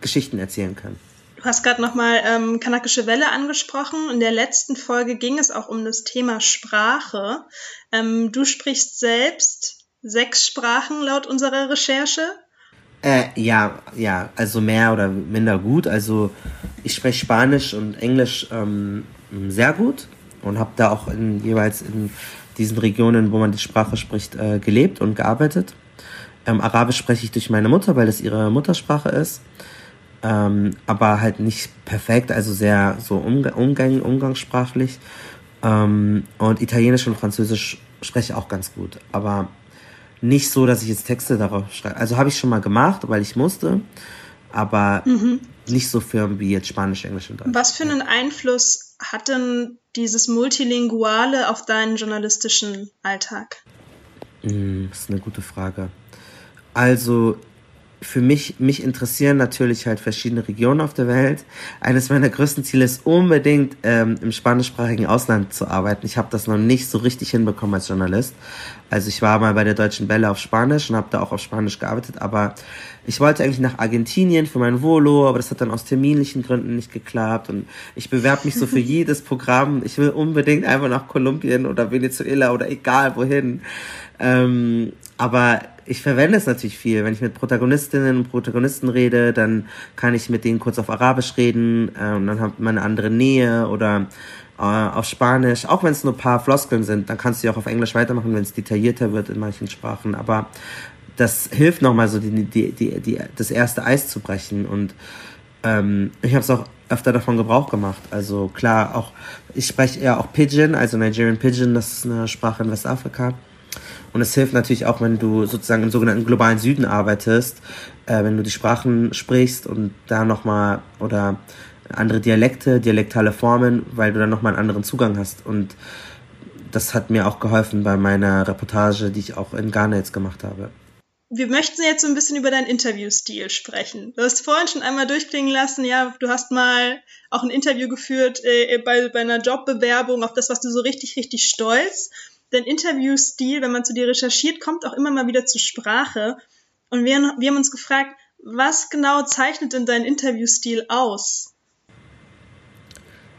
Geschichten erzählen können. Du hast gerade nochmal ähm, kanakische Welle angesprochen. In der letzten Folge ging es auch um das Thema Sprache. Ähm, du sprichst selbst sechs Sprachen laut unserer Recherche. Äh, ja, ja, also mehr oder minder gut. Also ich spreche Spanisch und Englisch ähm, sehr gut und habe da auch in, jeweils in diesen Regionen, wo man die Sprache spricht, äh, gelebt und gearbeitet. Ähm, Arabisch spreche ich durch meine Mutter, weil das ihre Muttersprache ist. Ähm, aber halt nicht perfekt, also sehr so umg umgang umgangssprachlich. Ähm, und Italienisch und Französisch spreche ich auch ganz gut. Aber nicht so, dass ich jetzt Texte darauf schreibe. Also habe ich schon mal gemacht, weil ich musste. Aber mhm. nicht so firm wie jetzt Spanisch, Englisch und Deutsch. Was für einen Einfluss hat denn dieses Multilinguale auf deinen journalistischen Alltag? Mm, das ist eine gute Frage. Also für mich, mich interessieren natürlich halt verschiedene Regionen auf der Welt. Eines meiner größten Ziele ist unbedingt ähm, im spanischsprachigen Ausland zu arbeiten. Ich habe das noch nicht so richtig hinbekommen als Journalist. Also ich war mal bei der Deutschen Welle auf Spanisch und habe da auch auf Spanisch gearbeitet, aber ich wollte eigentlich nach Argentinien für mein Volo, aber das hat dann aus terminlichen Gründen nicht geklappt und ich bewerbe mich so für jedes Programm. Ich will unbedingt einfach nach Kolumbien oder Venezuela oder egal wohin. Ähm, aber ich verwende es natürlich viel. Wenn ich mit Protagonistinnen und Protagonisten rede, dann kann ich mit denen kurz auf Arabisch reden äh, und dann hat man eine andere Nähe oder äh, auf Spanisch, auch wenn es nur ein paar Floskeln sind, dann kannst du ja auch auf Englisch weitermachen, wenn es detaillierter wird in manchen Sprachen. Aber das hilft nochmal so, die, die, die, die, das erste Eis zu brechen. Und ähm, ich habe es auch öfter davon Gebrauch gemacht. Also klar, auch ich spreche ja auch Pidgin, also Nigerian Pidgin, das ist eine Sprache in Westafrika. Und es hilft natürlich auch, wenn du sozusagen im sogenannten globalen Süden arbeitest, äh, wenn du die Sprachen sprichst und da nochmal oder andere Dialekte, dialektale Formen, weil du dann nochmal einen anderen Zugang hast. Und das hat mir auch geholfen bei meiner Reportage, die ich auch in Ghana jetzt gemacht habe. Wir möchten jetzt so ein bisschen über deinen Interviewstil sprechen. Du hast vorhin schon einmal durchklingen lassen, ja, du hast mal auch ein Interview geführt äh, bei, bei einer Jobbewerbung, auf das, was du so richtig, richtig stolz dein Interviewstil, wenn man zu dir recherchiert, kommt auch immer mal wieder zur Sprache. Und wir, wir haben uns gefragt, was genau zeichnet denn dein Interviewstil aus?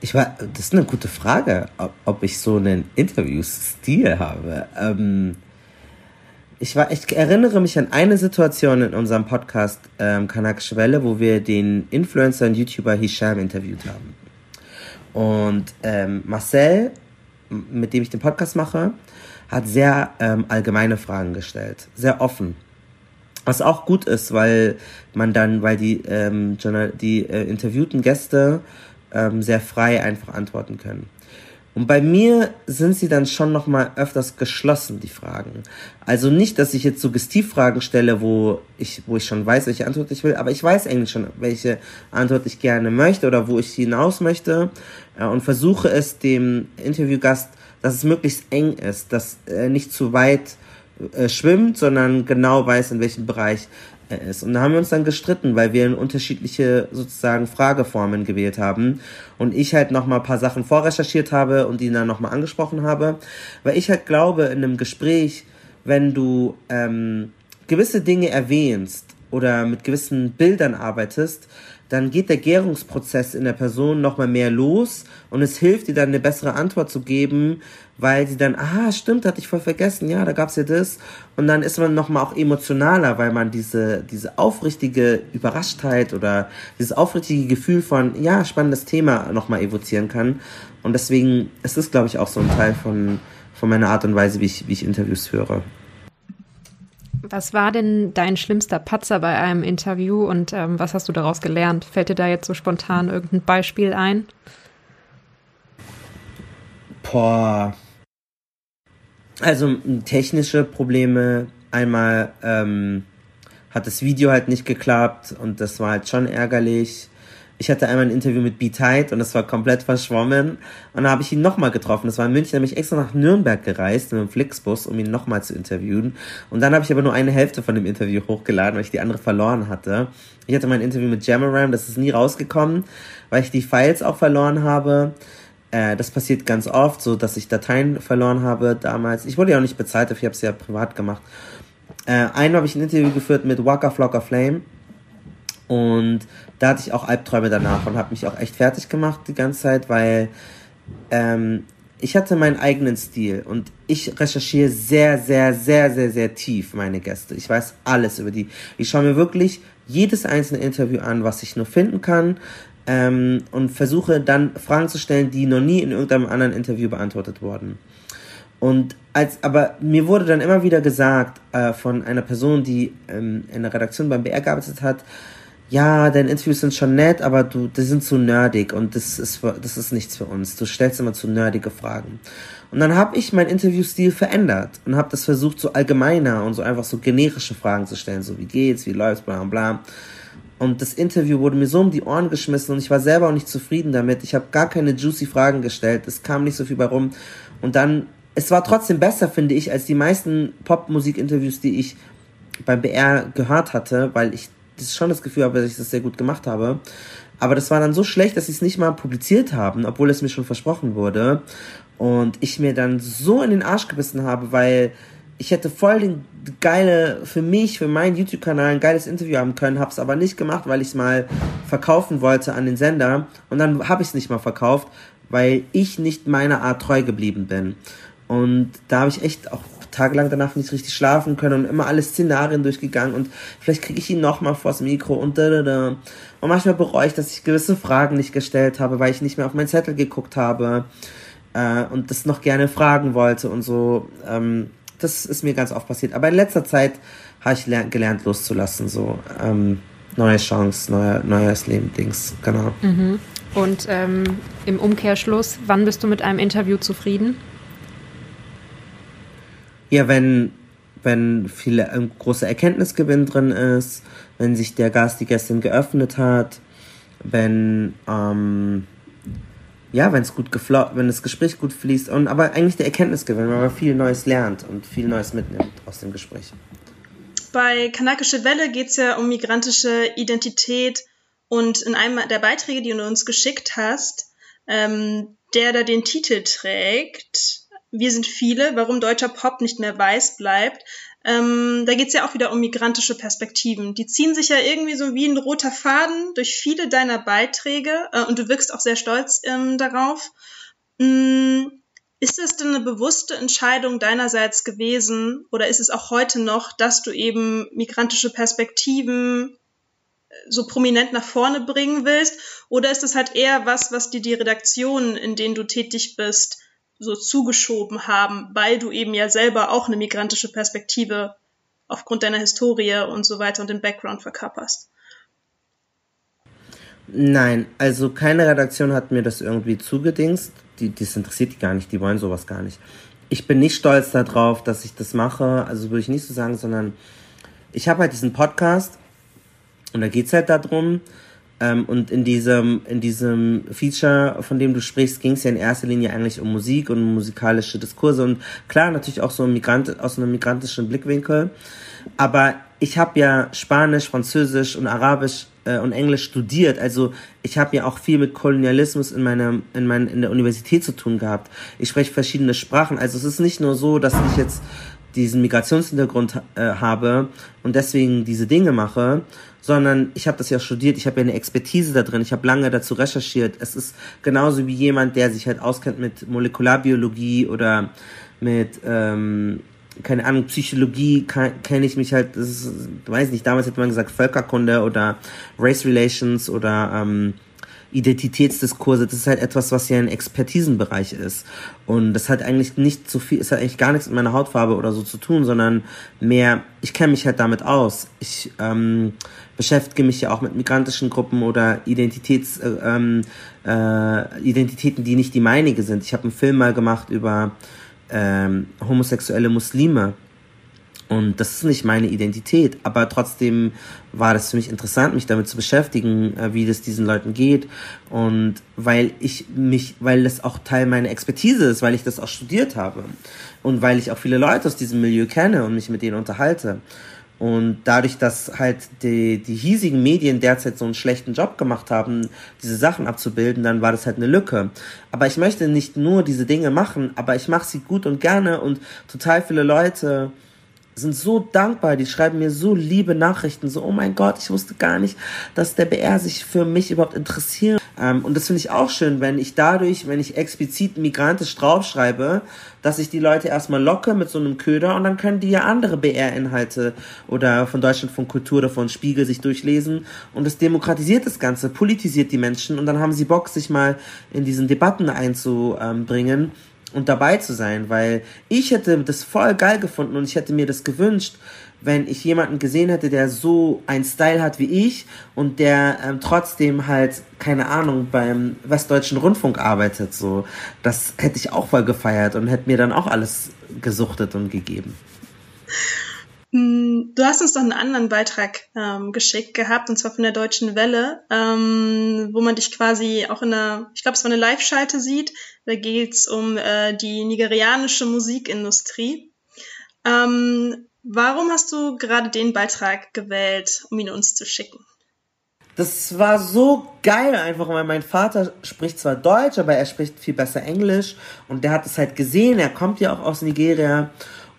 Ich war, das ist eine gute Frage, ob, ob ich so einen Interviewstil habe. Ähm, ich war, ich erinnere mich an eine Situation in unserem Podcast ähm, Kanakische Welle, wo wir den Influencer und YouTuber Hisham interviewt haben. Und ähm, Marcel mit dem ich den Podcast mache, hat sehr ähm, allgemeine Fragen gestellt, sehr offen. Was auch gut ist, weil man dann, weil die, ähm, die äh, interviewten Gäste ähm, sehr frei einfach antworten können. Und bei mir sind sie dann schon noch mal öfters geschlossen, die Fragen. Also nicht, dass ich jetzt Suggestivfragen stelle, wo ich, wo ich schon weiß, welche Antwort ich will, aber ich weiß eigentlich schon, welche Antwort ich gerne möchte oder wo ich hinaus möchte ja, und versuche es dem Interviewgast, dass es möglichst eng ist, dass er nicht zu weit äh, schwimmt, sondern genau weiß, in welchem Bereich ist. Und da haben wir uns dann gestritten, weil wir unterschiedliche sozusagen Frageformen gewählt haben. Und ich halt nochmal ein paar Sachen vorrecherchiert habe und die dann nochmal angesprochen habe. Weil ich halt glaube, in einem Gespräch, wenn du ähm, gewisse Dinge erwähnst oder mit gewissen Bildern arbeitest, dann geht der Gärungsprozess in der Person nochmal mehr los und es hilft dir dann eine bessere Antwort zu geben, weil sie dann, ah, stimmt, hatte ich voll vergessen, ja, da gab's ja das. Und dann ist man nochmal auch emotionaler, weil man diese, diese aufrichtige Überraschtheit oder dieses aufrichtige Gefühl von, ja, spannendes Thema nochmal evozieren kann. Und deswegen ist es, glaube ich, auch so ein Teil von, von meiner Art und Weise, wie ich, wie ich Interviews höre. Was war denn dein schlimmster Patzer bei einem Interview und ähm, was hast du daraus gelernt? Fällt dir da jetzt so spontan irgendein Beispiel ein? Boah. Also technische Probleme. Einmal ähm, hat das Video halt nicht geklappt und das war halt schon ärgerlich ich hatte einmal ein Interview mit B-Tide und das war komplett verschwommen. Und dann habe ich ihn nochmal getroffen. Das war in München, da bin ich extra nach Nürnberg gereist mit dem Flixbus, um ihn nochmal zu interviewen. Und dann habe ich aber nur eine Hälfte von dem Interview hochgeladen, weil ich die andere verloren hatte. Ich hatte mein Interview mit Jamaram, das ist nie rausgekommen, weil ich die Files auch verloren habe. Äh, das passiert ganz oft, so dass ich Dateien verloren habe damals. Ich wurde ja auch nicht bezahlt dafür, ich habe es ja privat gemacht. Äh, einmal habe ich ein Interview geführt mit Waka Flocka Flame und da hatte ich auch Albträume danach und habe mich auch echt fertig gemacht die ganze Zeit, weil ähm, ich hatte meinen eigenen Stil und ich recherchiere sehr, sehr, sehr, sehr, sehr tief meine Gäste. Ich weiß alles über die. Ich schaue mir wirklich jedes einzelne Interview an, was ich nur finden kann ähm, und versuche dann Fragen zu stellen, die noch nie in irgendeinem anderen Interview beantwortet wurden. Und als, aber mir wurde dann immer wieder gesagt äh, von einer Person, die ähm, in der Redaktion beim BR gearbeitet hat, ja, deine Interviews sind schon nett, aber du, die sind zu nerdig und das ist, das ist nichts für uns. Du stellst immer zu nerdige Fragen. Und dann habe ich meinen Interviewstil verändert und habe das versucht, so allgemeiner und so einfach so generische Fragen zu stellen, so wie geht's, wie läuft's, bla bla. Und das Interview wurde mir so um die Ohren geschmissen und ich war selber auch nicht zufrieden damit. Ich habe gar keine juicy Fragen gestellt, es kam nicht so viel bei rum. Und dann, es war trotzdem besser, finde ich, als die meisten Popmusik-Interviews, die ich beim BR gehört hatte, weil ich das schon das Gefühl habe, dass ich das sehr gut gemacht habe. Aber das war dann so schlecht, dass sie es nicht mal publiziert haben, obwohl es mir schon versprochen wurde. Und ich mir dann so in den Arsch gebissen habe, weil ich hätte voll den geile, für mich, für meinen YouTube-Kanal ein geiles Interview haben können, habe es aber nicht gemacht, weil ich es mal verkaufen wollte an den Sender. Und dann habe ich es nicht mal verkauft, weil ich nicht meiner Art treu geblieben bin. Und da habe ich echt auch tagelang danach nicht richtig schlafen können und immer alle Szenarien durchgegangen und vielleicht kriege ich ihn nochmal vors Mikro und da, da, da. Und manchmal bereue ich, dass ich gewisse Fragen nicht gestellt habe, weil ich nicht mehr auf meinen Zettel geguckt habe äh, und das noch gerne fragen wollte und so. Ähm, das ist mir ganz oft passiert. Aber in letzter Zeit habe ich gelernt loszulassen, so ähm, neue Chance, neuer, neues Leben, Dings, genau. Mhm. Und ähm, im Umkehrschluss, wann bist du mit einem Interview zufrieden? Ja, wenn, wenn viele, ein großer Erkenntnisgewinn drin ist, wenn sich der Gast, die Gästin geöffnet hat, wenn, ähm, ja, wenn es gut geflo wenn das Gespräch gut fließt und aber eigentlich der Erkenntnisgewinn, weil man viel Neues lernt und viel Neues mitnimmt aus dem Gespräch. Bei Kanakische Welle geht es ja um migrantische Identität und in einem der Beiträge, die du uns geschickt hast, ähm, der da den Titel trägt, wir sind viele, warum deutscher Pop nicht mehr weiß bleibt. Ähm, da geht's ja auch wieder um migrantische Perspektiven. Die ziehen sich ja irgendwie so wie ein roter Faden durch viele deiner Beiträge äh, und du wirkst auch sehr stolz ähm, darauf. Ähm, ist es denn eine bewusste Entscheidung deinerseits gewesen oder ist es auch heute noch, dass du eben migrantische Perspektiven äh, so prominent nach vorne bringen willst? Oder ist es halt eher was, was dir die Redaktionen, in denen du tätig bist, so zugeschoben haben, weil du eben ja selber auch eine migrantische Perspektive aufgrund deiner Historie und so weiter und den Background verkörperst. Nein, also keine Redaktion hat mir das irgendwie zugedingst. Die, das interessiert die gar nicht, die wollen sowas gar nicht. Ich bin nicht stolz darauf, dass ich das mache, also würde ich nicht so sagen, sondern ich habe halt diesen Podcast und da geht's halt darum, ähm, und in diesem, in diesem Feature, von dem du sprichst, ging es ja in erster Linie eigentlich um Musik und musikalische Diskurse und klar natürlich auch so Migrant, aus einem migrantischen Blickwinkel. Aber ich habe ja Spanisch, Französisch und Arabisch äh, und Englisch studiert. Also ich habe ja auch viel mit Kolonialismus in meiner in, mein, in der Universität zu tun gehabt. Ich spreche verschiedene Sprachen. Also es ist nicht nur so, dass ich jetzt diesen Migrationshintergrund äh, habe und deswegen diese Dinge mache, sondern ich habe das ja studiert, ich habe ja eine Expertise da drin, ich habe lange dazu recherchiert. Es ist genauso wie jemand, der sich halt auskennt mit Molekularbiologie oder mit ähm, keine Ahnung, Psychologie kenne ich mich halt, das ist, weiß nicht, damals hätte man gesagt Völkerkunde oder Race Relations oder ähm, Identitätsdiskurse, das ist halt etwas, was ja ein Expertisenbereich ist. Und das hat eigentlich nicht so viel, es hat eigentlich gar nichts mit meiner Hautfarbe oder so zu tun, sondern mehr, ich kenne mich halt damit aus. Ich ähm, beschäftige mich ja auch mit migrantischen Gruppen oder Identitäts, äh, ähm, äh, Identitäten, die nicht die meinige sind. Ich habe einen Film mal gemacht über ähm, homosexuelle Muslime und das ist nicht meine Identität, aber trotzdem war das für mich interessant, mich damit zu beschäftigen, äh, wie das diesen Leuten geht. Und weil ich mich, weil das auch Teil meiner Expertise ist, weil ich das auch studiert habe. Und weil ich auch viele Leute aus diesem Milieu kenne und mich mit denen unterhalte. Und dadurch, dass halt die, die hiesigen Medien derzeit so einen schlechten Job gemacht haben, diese Sachen abzubilden, dann war das halt eine Lücke. Aber ich möchte nicht nur diese Dinge machen, aber ich mache sie gut und gerne und total viele Leute sind so dankbar, die schreiben mir so liebe Nachrichten, so, oh mein Gott, ich wusste gar nicht, dass der BR sich für mich überhaupt interessiert. Ähm, und das finde ich auch schön, wenn ich dadurch, wenn ich explizit migrantisch draufschreibe, dass ich die Leute erstmal locke mit so einem Köder und dann können die ja andere BR-Inhalte oder von Deutschland von Kultur oder von Spiegel sich durchlesen und es demokratisiert das Ganze, politisiert die Menschen und dann haben sie Bock, sich mal in diesen Debatten einzubringen und dabei zu sein, weil ich hätte das voll geil gefunden und ich hätte mir das gewünscht, wenn ich jemanden gesehen hätte, der so einen Style hat wie ich und der ähm, trotzdem halt, keine Ahnung, beim Westdeutschen Rundfunk arbeitet, so. Das hätte ich auch voll gefeiert und hätte mir dann auch alles gesuchtet und gegeben. Hm, du hast uns noch einen anderen Beitrag ähm, geschickt gehabt, und zwar von der Deutschen Welle, ähm, wo man dich quasi auch in einer, ich glaube, es war eine Live-Schalte sieht. Da geht's um äh, die nigerianische Musikindustrie. Ähm, warum hast du gerade den Beitrag gewählt, um ihn uns zu schicken? Das war so geil einfach, weil mein Vater spricht zwar Deutsch, aber er spricht viel besser Englisch und der hat es halt gesehen, er kommt ja auch aus Nigeria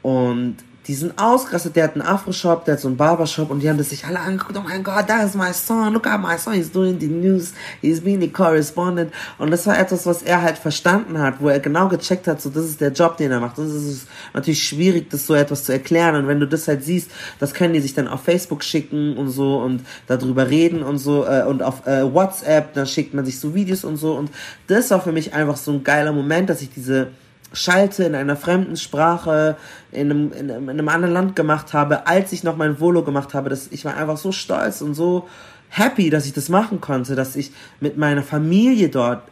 und die sind ausgerastet, der hat einen Afro-Shop, der hat so einen Barbershop und die haben das sich alle angeguckt, oh mein Gott, that is my son, look at my son, he's doing the news, he's being the correspondent. Und das war etwas, was er halt verstanden hat, wo er genau gecheckt hat, so das ist der Job, den er macht. Und es ist natürlich schwierig, das so etwas zu erklären. Und wenn du das halt siehst, das können die sich dann auf Facebook schicken und so und darüber reden und so äh, und auf äh, WhatsApp, dann schickt man sich so Videos und so. Und das war für mich einfach so ein geiler Moment, dass ich diese Schalte in einer fremden Sprache in einem, in in einem anderen Land gemacht habe, als ich noch mein Volo gemacht habe. Das, ich war einfach so stolz und so happy, dass ich das machen konnte, dass ich mit meiner Familie dort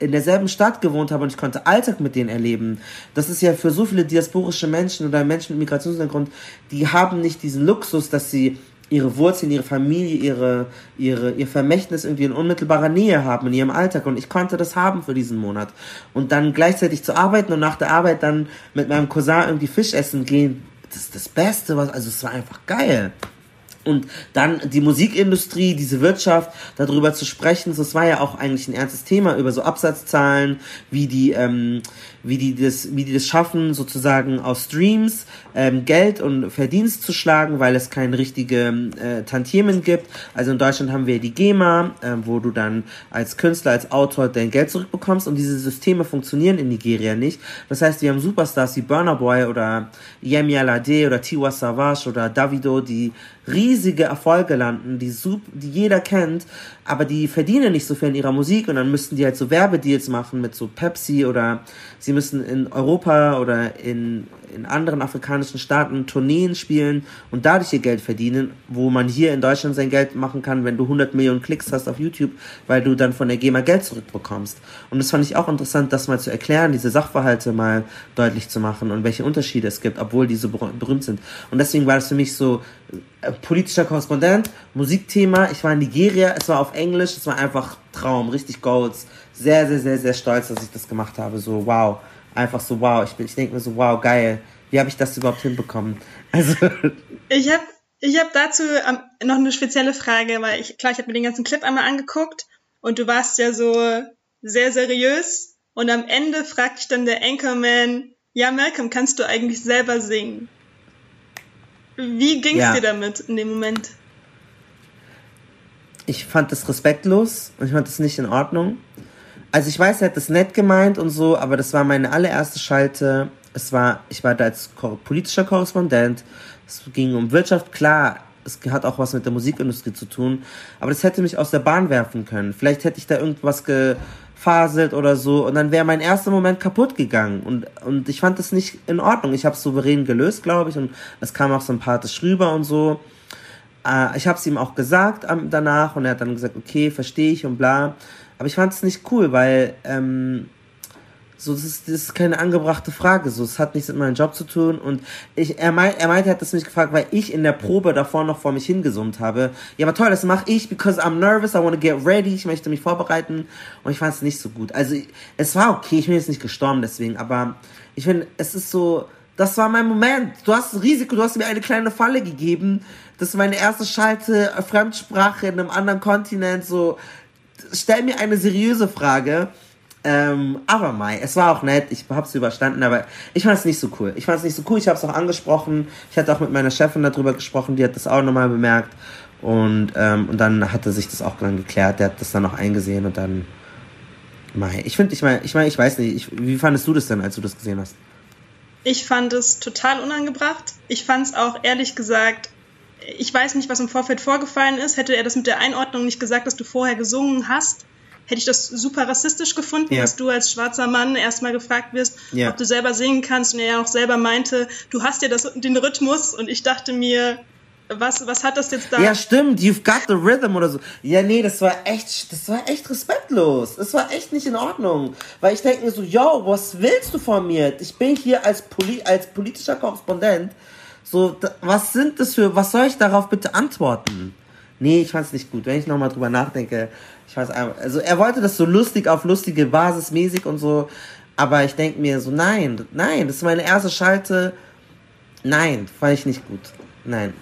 in derselben Stadt gewohnt habe und ich konnte Alltag mit denen erleben. Das ist ja für so viele diasporische Menschen oder Menschen mit Migrationshintergrund, die haben nicht diesen Luxus, dass sie ihre Wurzeln, ihre Familie, ihre, ihre, ihr Vermächtnis irgendwie in unmittelbarer Nähe haben in ihrem Alltag. Und ich konnte das haben für diesen Monat. Und dann gleichzeitig zu arbeiten und nach der Arbeit dann mit meinem Cousin irgendwie Fisch essen gehen, das ist das Beste, was, also es war einfach geil. Und dann die Musikindustrie, diese Wirtschaft, darüber zu sprechen, das war ja auch eigentlich ein ernstes Thema, über so Absatzzahlen, wie die, ähm, wie die das, wie die das schaffen, sozusagen aus Streams ähm, Geld und Verdienst zu schlagen, weil es keine richtige äh, Tantiemen gibt. Also in Deutschland haben wir die GEMA, äh, wo du dann als Künstler, als Autor dein Geld zurückbekommst und diese Systeme funktionieren in Nigeria nicht. Das heißt, wir haben Superstars wie Burner Boy oder Yemi Alade oder Tiwa Savage oder Davido, die riesige Erfolge landen, die, super, die jeder kennt, aber die verdienen nicht so viel in ihrer Musik und dann müssten die halt so Werbedeals machen mit so Pepsi oder sie müssen in Europa oder in, in anderen afrikanischen Staaten Tourneen spielen und dadurch ihr Geld verdienen, wo man hier in Deutschland sein Geld machen kann, wenn du 100 Millionen Klicks hast auf YouTube, weil du dann von der GEMA Geld zurückbekommst. Und das fand ich auch interessant, das mal zu erklären, diese Sachverhalte mal deutlich zu machen und welche Unterschiede es gibt, obwohl die so berühmt sind. Und deswegen war das für mich so politischer Korrespondent, Musikthema, ich war in Nigeria, es war auf Englisch, es war einfach Traum, richtig Golds. Sehr, sehr, sehr, sehr stolz, dass ich das gemacht habe. So, wow. Einfach so, wow. Ich, ich denke mir so, wow, geil. Wie habe ich das überhaupt hinbekommen? Also. Ich habe ich hab dazu ähm, noch eine spezielle Frage, weil ich, klar, ich habe mir den ganzen Clip einmal angeguckt und du warst ja so sehr seriös und am Ende fragt dich dann der Anchorman, ja, Malcolm, kannst du eigentlich selber singen? Wie ging es ja. dir damit in dem Moment? Ich fand das respektlos und ich fand das nicht in Ordnung. Also ich weiß, er hat das nett gemeint und so, aber das war meine allererste Schalte. Es war, ich war da als politischer Korrespondent. Es ging um Wirtschaft, klar. Es hat auch was mit der Musikindustrie zu tun. Aber das hätte mich aus der Bahn werfen können. Vielleicht hätte ich da irgendwas gefaselt oder so. Und dann wäre mein erster Moment kaputt gegangen. Und, und ich fand das nicht in Ordnung. Ich habe es souverän gelöst, glaube ich. Und es kam auch sympathisch rüber und so. Äh, ich habe es ihm auch gesagt danach. Und er hat dann gesagt, okay, verstehe ich und bla. Aber ich fand es nicht cool, weil ähm, so das ist, das ist keine angebrachte Frage. So, es hat nichts mit meinem Job zu tun. Und ich, er, meint, er meinte, er hat das mich gefragt, weil ich in der Probe davor noch vor mich hingesummt habe. Ja, aber toll, das mache ich, because I'm nervous, I want to get ready, ich möchte mich vorbereiten. Und ich fand es nicht so gut. Also es war okay, ich bin jetzt nicht gestorben deswegen, aber ich finde, es ist so, das war mein Moment. Du hast ein Risiko, du hast mir eine kleine Falle gegeben. Das ist meine erste Schalte, Fremdsprache in einem anderen Kontinent, so stell mir eine seriöse Frage. Ähm, aber Mai, es war auch nett, ich hab's überstanden, aber ich fand es nicht so cool. Ich fand es nicht so cool, ich habe es auch angesprochen. Ich hatte auch mit meiner Chefin darüber gesprochen, die hat das auch nochmal bemerkt. Und, ähm, und dann hatte sich das auch dann geklärt, der hat das dann auch eingesehen und dann. Mai, ich finde, ich meine, ich meine, ich weiß nicht, ich, wie fandest du das denn, als du das gesehen hast? Ich fand es total unangebracht. Ich fand es auch ehrlich gesagt ich weiß nicht, was im Vorfeld vorgefallen ist. Hätte er das mit der Einordnung nicht gesagt, dass du vorher gesungen hast, hätte ich das super rassistisch gefunden, ja. dass du als schwarzer Mann erstmal gefragt wirst, ja. ob du selber singen kannst und er ja auch selber meinte, du hast ja das, den Rhythmus und ich dachte mir, was, was hat das jetzt da? Ja, stimmt, you've got the rhythm oder so. Ja, nee, das war echt, das war echt respektlos. Das war echt nicht in Ordnung. Weil ich denke mir so, yo, was willst du von mir? Ich bin hier als, Poli als politischer Korrespondent so, was sind das für, was soll ich darauf bitte antworten? Nee, ich fand's nicht gut. Wenn ich nochmal drüber nachdenke, ich weiß einfach, also er wollte das so lustig auf lustige Basis mäßig und so, aber ich denke mir so, nein, nein, das ist meine erste Schalte. Nein, fand ich nicht gut. Nein.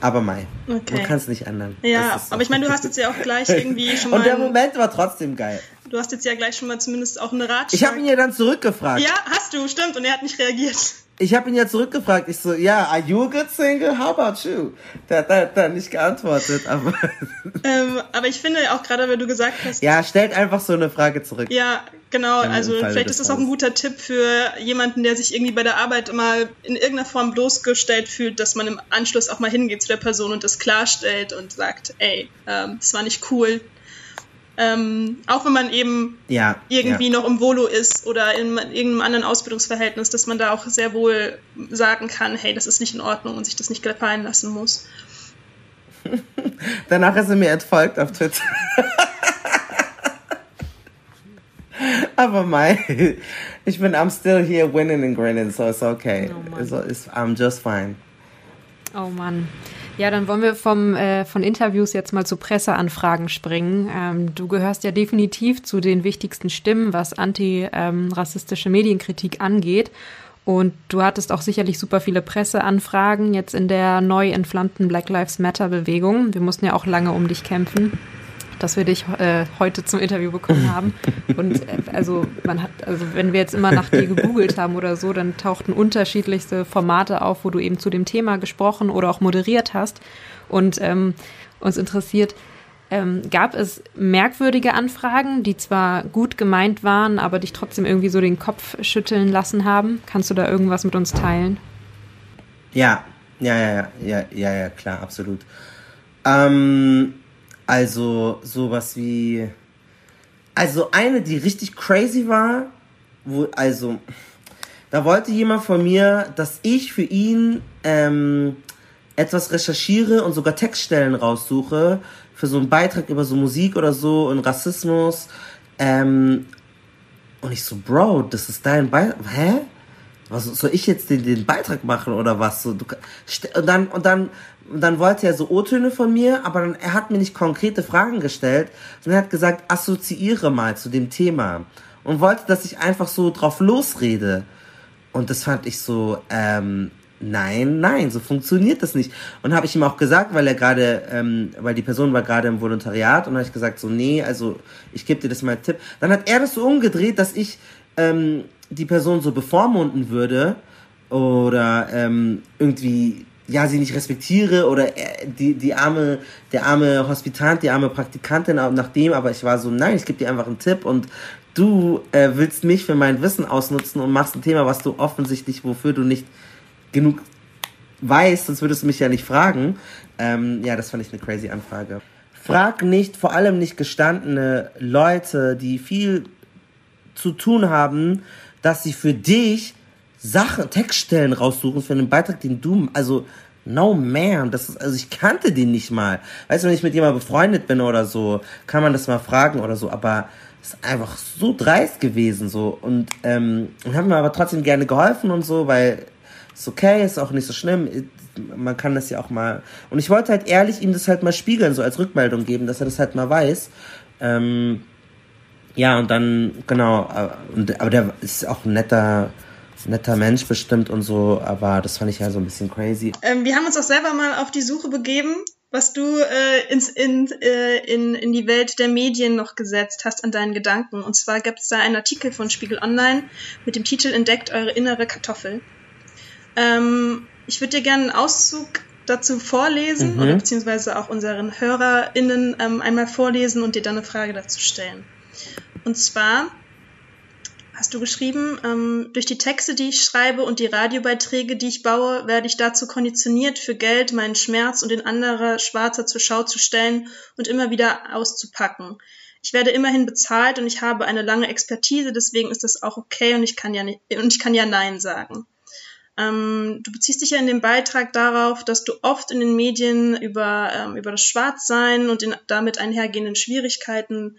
Aber Mai. Okay. Man kann es nicht ändern. Ja, so. aber ich meine, du hast jetzt ja auch gleich irgendwie schon mal. Und der Moment war trotzdem geil. Du hast jetzt ja gleich schon mal zumindest auch eine Ratschlag. Ich habe ihn ja dann zurückgefragt. Ja, hast du, stimmt. Und er hat nicht reagiert ich habe ihn ja zurückgefragt. Ich so, ja, are you a good single? How about you? Der hat da, da nicht geantwortet, aber. ähm, aber ich finde auch gerade, wenn du gesagt hast. Ja, stellt einfach so eine Frage zurück. Ja, genau. Also vielleicht ist das auch ein guter Tipp für jemanden, der sich irgendwie bei der Arbeit immer in irgendeiner Form bloßgestellt fühlt, dass man im Anschluss auch mal hingeht zu der Person und das klarstellt und sagt, ey, ähm, das war nicht cool, ähm, auch wenn man eben ja, irgendwie ja. noch im Volo ist oder in irgendeinem anderen Ausbildungsverhältnis, dass man da auch sehr wohl sagen kann, hey, das ist nicht in Ordnung und sich das nicht gefallen lassen muss. Danach ist er mir entfolgt auf Twitter. Aber mein, ich bin, I'm still here winning and grinning, so it's okay. Oh it's, it's, I'm just fine. Oh Mann. Ja, dann wollen wir vom, äh, von Interviews jetzt mal zu Presseanfragen springen. Ähm, du gehörst ja definitiv zu den wichtigsten Stimmen, was antirassistische ähm, Medienkritik angeht. Und du hattest auch sicherlich super viele Presseanfragen jetzt in der neu entflammten Black Lives Matter Bewegung. Wir mussten ja auch lange um dich kämpfen dass wir dich äh, heute zum Interview bekommen haben. Und äh, also man hat, also wenn wir jetzt immer nach dir gegoogelt haben oder so, dann tauchten unterschiedlichste Formate auf, wo du eben zu dem Thema gesprochen oder auch moderiert hast. Und ähm, uns interessiert, ähm, gab es merkwürdige Anfragen, die zwar gut gemeint waren, aber dich trotzdem irgendwie so den Kopf schütteln lassen haben? Kannst du da irgendwas mit uns teilen? Ja, ja, ja, ja, ja, ja, klar, absolut. Ähm, also sowas wie. Also eine, die richtig crazy war, wo, also, da wollte jemand von mir, dass ich für ihn ähm, etwas recherchiere und sogar Textstellen raussuche für so einen Beitrag über so Musik oder so und Rassismus. Ähm, und ich so, Bro, das ist dein Beitrag. Hä? Was soll ich jetzt den, den Beitrag machen oder was? So, du, und dann, und dann und dann wollte er so O-Töne von mir, aber dann, er hat mir nicht konkrete Fragen gestellt, sondern er hat gesagt, assoziiere mal zu dem Thema. Und wollte, dass ich einfach so drauf losrede. Und das fand ich so, ähm, nein, nein, so funktioniert das nicht. Und habe ich ihm auch gesagt, weil er gerade, ähm, weil die Person war gerade im Volontariat und habe ich gesagt so, nee, also ich gebe dir das mal einen Tipp. Dann hat er das so umgedreht, dass ich ähm, die Person so bevormunden würde oder ähm, irgendwie ja sie nicht respektiere oder äh, die die arme der arme Hospitant die arme Praktikantin nach dem aber ich war so nein ich gebe dir einfach einen Tipp und du äh, willst mich für mein Wissen ausnutzen und machst ein Thema was du offensichtlich wofür du nicht genug weißt sonst würdest du mich ja nicht fragen. Ähm, ja das fand ich eine crazy Anfrage. Frag nicht vor allem nicht gestandene Leute die viel zu tun haben dass sie für dich Sachen, Textstellen raussuchen für einen Beitrag, den du, also, no man, das ist, also ich kannte den nicht mal. Weißt du, wenn ich mit jemandem befreundet bin oder so, kann man das mal fragen oder so, aber ist einfach so dreist gewesen, so, und, ähm, haben mir aber trotzdem gerne geholfen und so, weil, ist okay, ist auch nicht so schlimm, man kann das ja auch mal, und ich wollte halt ehrlich ihm das halt mal spiegeln, so als Rückmeldung geben, dass er das halt mal weiß, ähm, ja, und dann, genau, äh, aber der ist auch ein netter, netter Mensch bestimmt und so, aber das fand ich ja so ein bisschen crazy. Ähm, wir haben uns auch selber mal auf die Suche begeben, was du äh, ins, in, äh, in, in die Welt der Medien noch gesetzt hast an deinen Gedanken. Und zwar gibt es da einen Artikel von Spiegel Online mit dem Titel Entdeckt eure innere Kartoffel. Ähm, ich würde dir gerne einen Auszug dazu vorlesen mhm. oder beziehungsweise auch unseren HörerInnen ähm, einmal vorlesen und dir dann eine Frage dazu stellen. Und zwar hast du geschrieben, ähm, durch die Texte, die ich schreibe und die Radiobeiträge, die ich baue, werde ich dazu konditioniert, für Geld meinen Schmerz und den anderer Schwarzer zur Schau zu stellen und immer wieder auszupacken. Ich werde immerhin bezahlt und ich habe eine lange Expertise, deswegen ist das auch okay und ich kann ja nicht, und ich kann ja Nein sagen. Ähm, du beziehst dich ja in dem Beitrag darauf, dass du oft in den Medien über, ähm, über das Schwarzsein und den damit einhergehenden Schwierigkeiten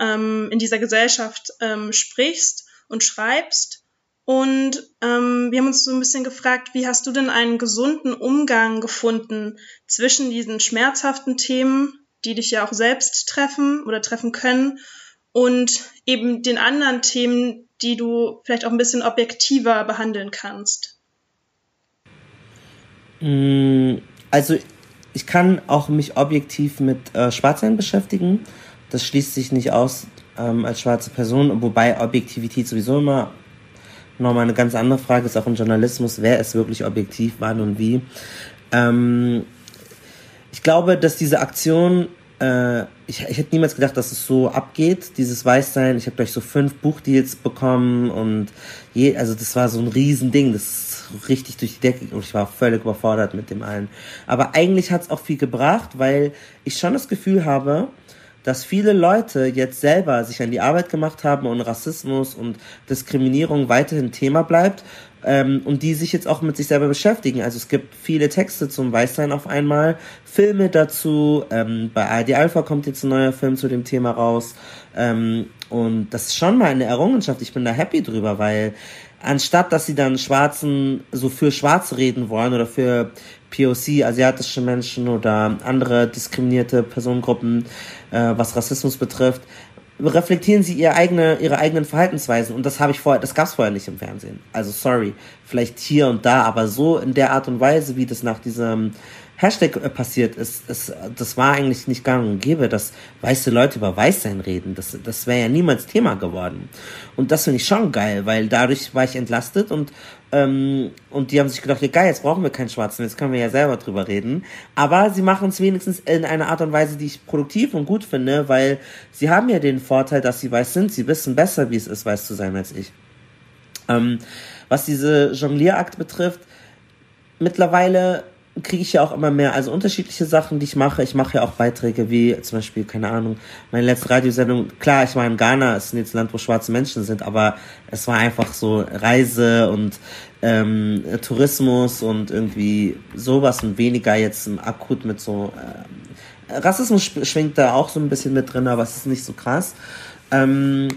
ähm, in dieser Gesellschaft ähm, sprichst und schreibst. Und ähm, wir haben uns so ein bisschen gefragt, wie hast du denn einen gesunden Umgang gefunden zwischen diesen schmerzhaften Themen, die dich ja auch selbst treffen oder treffen können, und eben den anderen Themen, die du vielleicht auch ein bisschen objektiver behandeln kannst? Mm, also ich kann auch mich objektiv mit äh, Schwarzsein beschäftigen das schließt sich nicht aus ähm, als schwarze Person, wobei Objektivität sowieso immer nochmal eine ganz andere Frage ist, auch im Journalismus, wer ist wirklich objektiv, wann und wie. Ähm, ich glaube, dass diese Aktion, äh, ich, ich hätte niemals gedacht, dass es so abgeht, dieses Weißsein. Ich habe gleich so fünf Buchdeals bekommen und je, also das war so ein Riesending, das ist richtig durch die Decke und ich war völlig überfordert mit dem allen. Aber eigentlich hat es auch viel gebracht, weil ich schon das Gefühl habe, dass viele Leute jetzt selber sich an die Arbeit gemacht haben und Rassismus und Diskriminierung weiterhin Thema bleibt ähm, und die sich jetzt auch mit sich selber beschäftigen. Also es gibt viele Texte zum Weißsein auf einmal, Filme dazu, ähm, bei ARD Alpha kommt jetzt ein neuer Film zu dem Thema raus ähm, und das ist schon mal eine Errungenschaft. Ich bin da happy drüber, weil anstatt dass sie dann Schwarzen so für Schwarze reden wollen oder für POC, asiatische Menschen oder andere diskriminierte Personengruppen, äh, was Rassismus betrifft, reflektieren sie ihre, eigene, ihre eigenen Verhaltensweisen. Und das habe ich vorher, das gab es vorher nicht im Fernsehen. Also sorry, vielleicht hier und da, aber so in der Art und Weise, wie das nach diesem Hashtag äh, passiert ist, ist, das war eigentlich nicht gang und gäbe, dass weiße Leute über Weißsein reden. Das, das wäre ja niemals Thema geworden. Und das finde ich schon geil, weil dadurch war ich entlastet und, ähm, und die haben sich gedacht, ja geil, jetzt brauchen wir keinen Schwarzen, jetzt können wir ja selber drüber reden. Aber sie machen es wenigstens in einer Art und Weise, die ich produktiv und gut finde, weil sie haben ja den Vorteil, dass sie weiß sind. Sie wissen besser, wie es ist, weiß zu sein als ich. Ähm, was diese Jonglierakt betrifft, mittlerweile kriege ich ja auch immer mehr, also unterschiedliche Sachen, die ich mache. Ich mache ja auch Beiträge wie zum Beispiel, keine Ahnung, meine letzte Radiosendung. Klar, ich war in Ghana, es ist jetzt ein Land, wo schwarze Menschen sind, aber es war einfach so Reise und ähm, Tourismus und irgendwie sowas und weniger jetzt akut mit so äh, Rassismus schwingt da auch so ein bisschen mit drin, aber es ist nicht so krass. Ähm,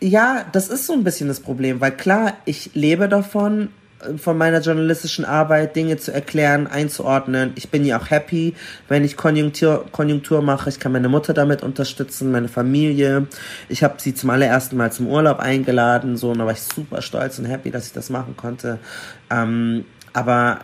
ja, das ist so ein bisschen das Problem, weil klar, ich lebe davon, von meiner journalistischen Arbeit, Dinge zu erklären, einzuordnen. Ich bin ja auch happy, wenn ich Konjunktur, Konjunktur mache. Ich kann meine Mutter damit unterstützen, meine Familie. Ich habe sie zum allerersten Mal zum Urlaub eingeladen, so, und da war ich super stolz und happy, dass ich das machen konnte. Ähm, aber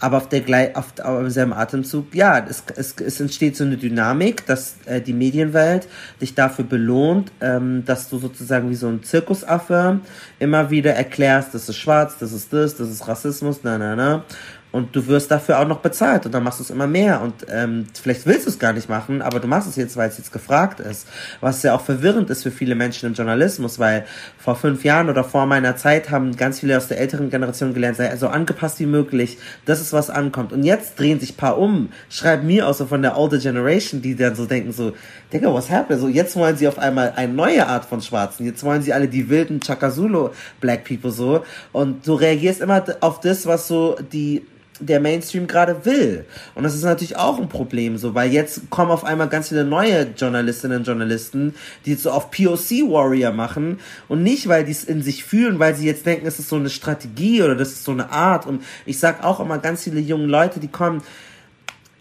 aber auf der auf, auf selben Atemzug, ja, es, es, es entsteht so eine Dynamik, dass äh, die Medienwelt dich dafür belohnt, ähm, dass du sozusagen wie so ein Zirkusaffe immer wieder erklärst, das ist schwarz, das ist das, das ist Rassismus, na na na und du wirst dafür auch noch bezahlt und dann machst du es immer mehr und ähm, vielleicht willst du es gar nicht machen, aber du machst es jetzt, weil es jetzt gefragt ist. Was ja auch verwirrend ist für viele Menschen im Journalismus, weil vor fünf Jahren oder vor meiner Zeit haben ganz viele aus der älteren Generation gelernt, sei so angepasst wie möglich, das ist was ankommt. Und jetzt drehen sich paar um, schreiben mir auch so von der older Generation, die dann so denken so, Digga, was happened? So, jetzt wollen sie auf einmal eine neue Art von Schwarzen, jetzt wollen sie alle die wilden Chakazulu Black People so und du reagierst immer auf das, was so die der Mainstream gerade will. Und das ist natürlich auch ein Problem, so, weil jetzt kommen auf einmal ganz viele neue Journalistinnen und Journalisten, die so auf POC Warrior machen und nicht, weil die es in sich fühlen, weil sie jetzt denken, es ist so eine Strategie oder das ist so eine Art. Und ich sag auch immer ganz viele junge Leute, die kommen,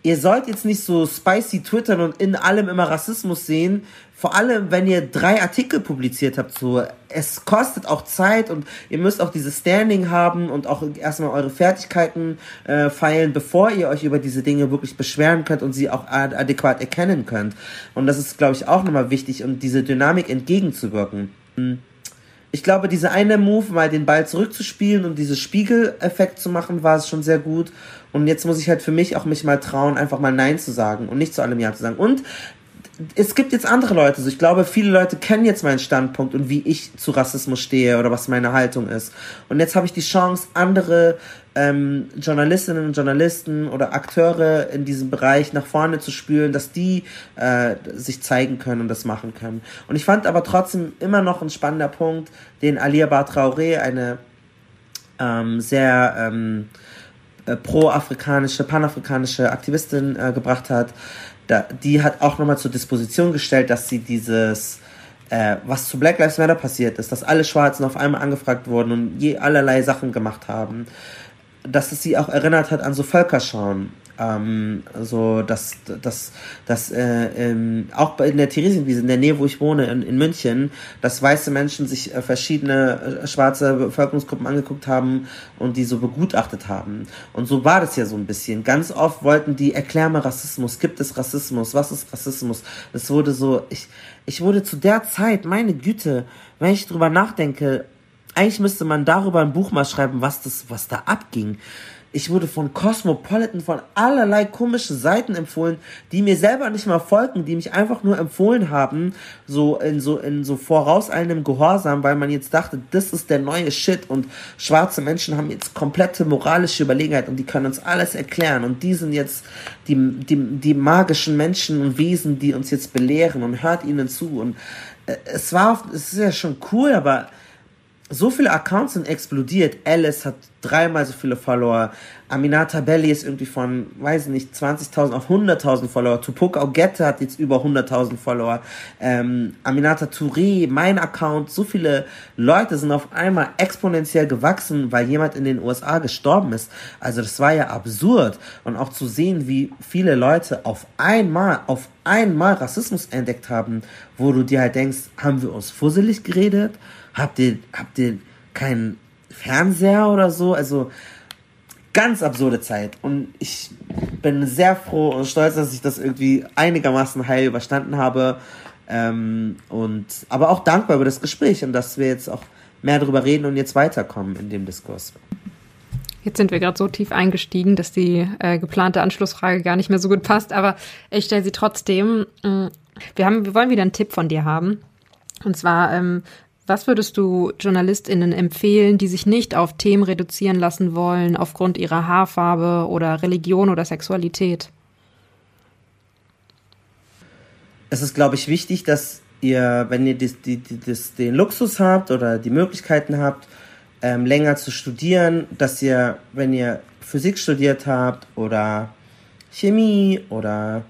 ihr sollt jetzt nicht so spicy twittern und in allem immer Rassismus sehen, vor allem, wenn ihr drei Artikel publiziert habt, so, es kostet auch Zeit und ihr müsst auch dieses Standing haben und auch erstmal eure Fertigkeiten äh, feilen, bevor ihr euch über diese Dinge wirklich beschweren könnt und sie auch ad adäquat erkennen könnt. Und das ist, glaube ich, auch nochmal wichtig, um diese Dynamik entgegenzuwirken. Ich glaube, diese eine Move, mal den Ball zurückzuspielen und dieses Spiegeleffekt zu machen, war es schon sehr gut. Und jetzt muss ich halt für mich auch mich mal trauen, einfach mal Nein zu sagen und nicht zu allem Ja zu sagen. Und es gibt jetzt andere Leute. Also ich glaube, viele Leute kennen jetzt meinen Standpunkt und wie ich zu Rassismus stehe oder was meine Haltung ist. Und jetzt habe ich die Chance, andere ähm, Journalistinnen und Journalisten oder Akteure in diesem Bereich nach vorne zu spülen, dass die äh, sich zeigen können und das machen können. Und ich fand aber trotzdem immer noch ein spannender Punkt, den Alia Traoré, eine ähm, sehr ähm, äh, pro-afrikanische, panafrikanische Aktivistin äh, gebracht hat, da, die hat auch nochmal zur Disposition gestellt, dass sie dieses, äh, was zu Black Lives Matter passiert ist, dass alle Schwarzen auf einmal angefragt wurden und je allerlei Sachen gemacht haben, dass es sie auch erinnert hat an so Völkerschauen. Ähm, so, dass, dass, dass äh, ähm, auch in der Theresienwiese, in der Nähe, wo ich wohne, in, in München, dass weiße Menschen sich äh, verschiedene äh, schwarze Bevölkerungsgruppen angeguckt haben und die so begutachtet haben. Und so war das ja so ein bisschen. Ganz oft wollten die, erklär mal Rassismus, gibt es Rassismus, was ist Rassismus? Das wurde so, ich, ich wurde zu der Zeit, meine Güte, wenn ich drüber nachdenke, eigentlich müsste man darüber ein Buch mal schreiben, was das, was da abging. Ich wurde von Cosmopolitan von allerlei komischen Seiten empfohlen, die mir selber nicht mal folgen, die mich einfach nur empfohlen haben, so in so in so vorauseilendem Gehorsam, weil man jetzt dachte, das ist der neue Shit und schwarze Menschen haben jetzt komplette moralische Überlegenheit und die können uns alles erklären und die sind jetzt die die die magischen Menschen und Wesen, die uns jetzt belehren und hört ihnen zu und äh, es war es ist ja schon cool, aber so viele Accounts sind explodiert. Alice hat dreimal so viele Follower. Aminata Belli ist irgendwie von, weiß nicht, 20.000 auf 100.000 Follower. Tupoka Ogette hat jetzt über 100.000 Follower. Ähm, Aminata Touré, mein Account. So viele Leute sind auf einmal exponentiell gewachsen, weil jemand in den USA gestorben ist. Also das war ja absurd. Und auch zu sehen, wie viele Leute auf einmal, auf einmal Rassismus entdeckt haben, wo du dir halt denkst, haben wir uns fusselig geredet? Habt ihr, habt ihr keinen Fernseher oder so? Also ganz absurde Zeit. Und ich bin sehr froh und stolz, dass ich das irgendwie einigermaßen heil überstanden habe. Ähm, und aber auch dankbar über das Gespräch und dass wir jetzt auch mehr darüber reden und jetzt weiterkommen in dem Diskurs. Jetzt sind wir gerade so tief eingestiegen, dass die äh, geplante Anschlussfrage gar nicht mehr so gut passt, aber ich stelle sie trotzdem. Mm, wir, haben, wir wollen wieder einen Tipp von dir haben. Und zwar, ähm, was würdest du JournalistInnen empfehlen, die sich nicht auf Themen reduzieren lassen wollen, aufgrund ihrer Haarfarbe oder Religion oder Sexualität? Es ist, glaube ich, wichtig, dass ihr, wenn ihr das, die, das, den Luxus habt oder die Möglichkeiten habt, ähm, länger zu studieren, dass ihr, wenn ihr Physik studiert habt oder Chemie oder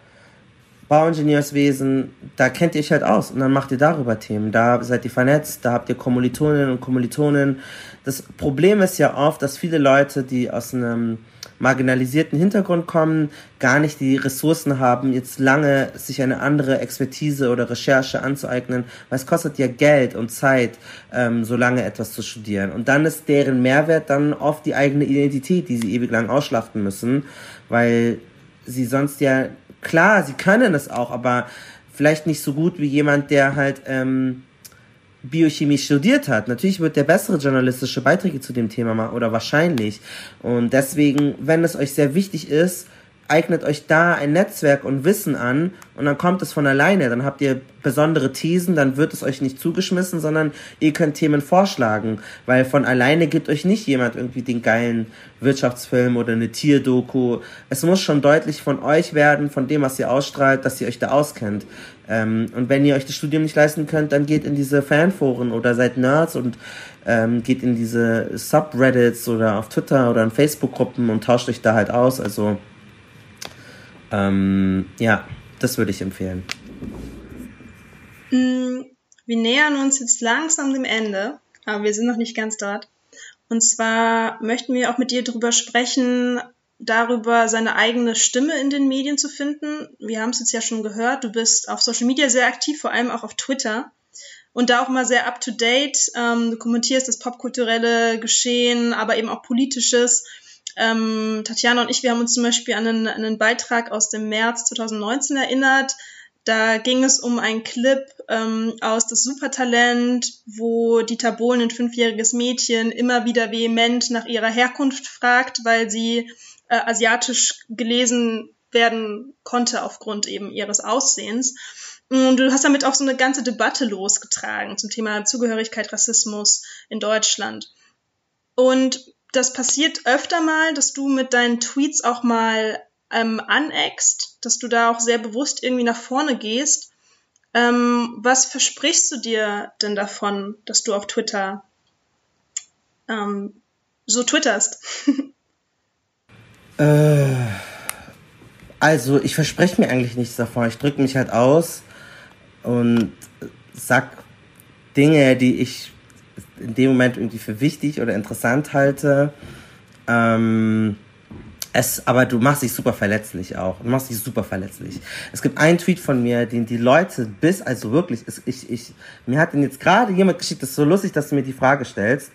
Bauingenieurswesen, da kennt ihr euch halt aus und dann macht ihr darüber Themen. Da seid ihr vernetzt, da habt ihr Kommilitoninnen und Kommilitonen. Das Problem ist ja oft, dass viele Leute, die aus einem marginalisierten Hintergrund kommen, gar nicht die Ressourcen haben, jetzt lange sich eine andere Expertise oder Recherche anzueignen, weil es kostet ja Geld und Zeit, ähm, so lange etwas zu studieren. Und dann ist deren Mehrwert dann oft die eigene Identität, die sie ewig lang ausschlachten müssen, weil sie sonst ja, klar, sie können es auch, aber vielleicht nicht so gut wie jemand, der halt ähm, Biochemie studiert hat. Natürlich wird der bessere journalistische Beiträge zu dem Thema machen oder wahrscheinlich. Und deswegen, wenn es euch sehr wichtig ist, eignet euch da ein Netzwerk und Wissen an und dann kommt es von alleine. Dann habt ihr besondere Thesen, dann wird es euch nicht zugeschmissen, sondern ihr könnt Themen vorschlagen, weil von alleine gibt euch nicht jemand irgendwie den geilen Wirtschaftsfilm oder eine Tierdoku. Es muss schon deutlich von euch werden, von dem, was ihr ausstrahlt, dass ihr euch da auskennt. Ähm, und wenn ihr euch das Studium nicht leisten könnt, dann geht in diese Fanforen oder seid Nerds und ähm, geht in diese Subreddits oder auf Twitter oder in Facebook-Gruppen und tauscht euch da halt aus. Also ähm, ja, das würde ich empfehlen. Mm, wir nähern uns jetzt langsam dem Ende, aber wir sind noch nicht ganz dort. Und zwar möchten wir auch mit dir darüber sprechen, darüber seine eigene Stimme in den Medien zu finden. Wir haben es jetzt ja schon gehört, du bist auf Social Media sehr aktiv, vor allem auch auf Twitter. Und da auch mal sehr up to date. Ähm, du kommentierst das popkulturelle Geschehen, aber eben auch politisches. Ähm, Tatjana und ich, wir haben uns zum Beispiel an einen, einen Beitrag aus dem März 2019 erinnert. Da ging es um einen Clip ähm, aus Das Supertalent, wo Dieter Bohlen, ein fünfjähriges Mädchen, immer wieder vehement nach ihrer Herkunft fragt, weil sie äh, asiatisch gelesen werden konnte aufgrund eben ihres Aussehens. Und du hast damit auch so eine ganze Debatte losgetragen zum Thema Zugehörigkeit, Rassismus in Deutschland. Und das passiert öfter mal, dass du mit deinen Tweets auch mal ähm, aneckst, dass du da auch sehr bewusst irgendwie nach vorne gehst. Ähm, was versprichst du dir denn davon, dass du auf Twitter ähm, so twitterst? äh, also, ich verspreche mir eigentlich nichts davon. Ich drücke mich halt aus und sag Dinge, die ich in dem Moment irgendwie für wichtig oder interessant halte. Ähm, es, aber du machst dich super verletzlich auch. Du machst dich super verletzlich. Es gibt einen Tweet von mir, den die Leute bis, also wirklich, ich, ich, mir hat den jetzt gerade jemand geschickt, das ist so lustig, dass du mir die Frage stellst.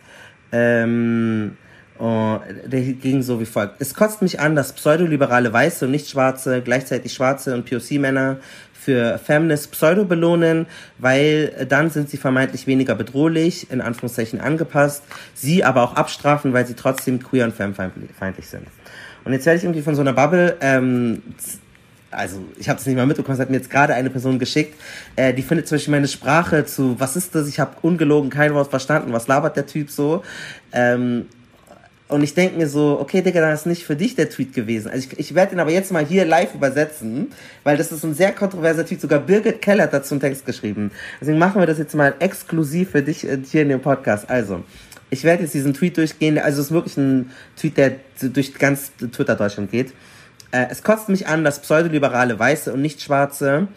Ähm, oh, der ging so wie folgt. Es kotzt mich an, dass pseudoliberale Weiße und nicht Schwarze, gleichzeitig Schwarze und POC-Männer für Feminist Pseudo belohnen, weil dann sind sie vermeintlich weniger bedrohlich, in Anführungszeichen angepasst, sie aber auch abstrafen, weil sie trotzdem queer und femfeindlich sind. Und jetzt werde ich irgendwie von so einer Bubble, ähm, also ich habe es nicht mal mitbekommen, es hat mir jetzt gerade eine Person geschickt, äh, die findet zum Beispiel meine Sprache zu, was ist das, ich habe ungelogen kein Wort verstanden, was labert der Typ so. Ähm, und ich denke mir so, okay, Digga, das ist nicht für dich der Tweet gewesen. Also ich, ich werde ihn aber jetzt mal hier live übersetzen, weil das ist ein sehr kontroverser Tweet. Sogar Birgit Keller hat dazu einen Text geschrieben. Deswegen machen wir das jetzt mal exklusiv für dich äh, hier in dem Podcast. Also, ich werde jetzt diesen Tweet durchgehen. Also es ist wirklich ein Tweet, der durch ganz Twitter Deutschland geht. Äh, es kotzt mich an, dass pseudoliberale Weiße und nicht Schwarze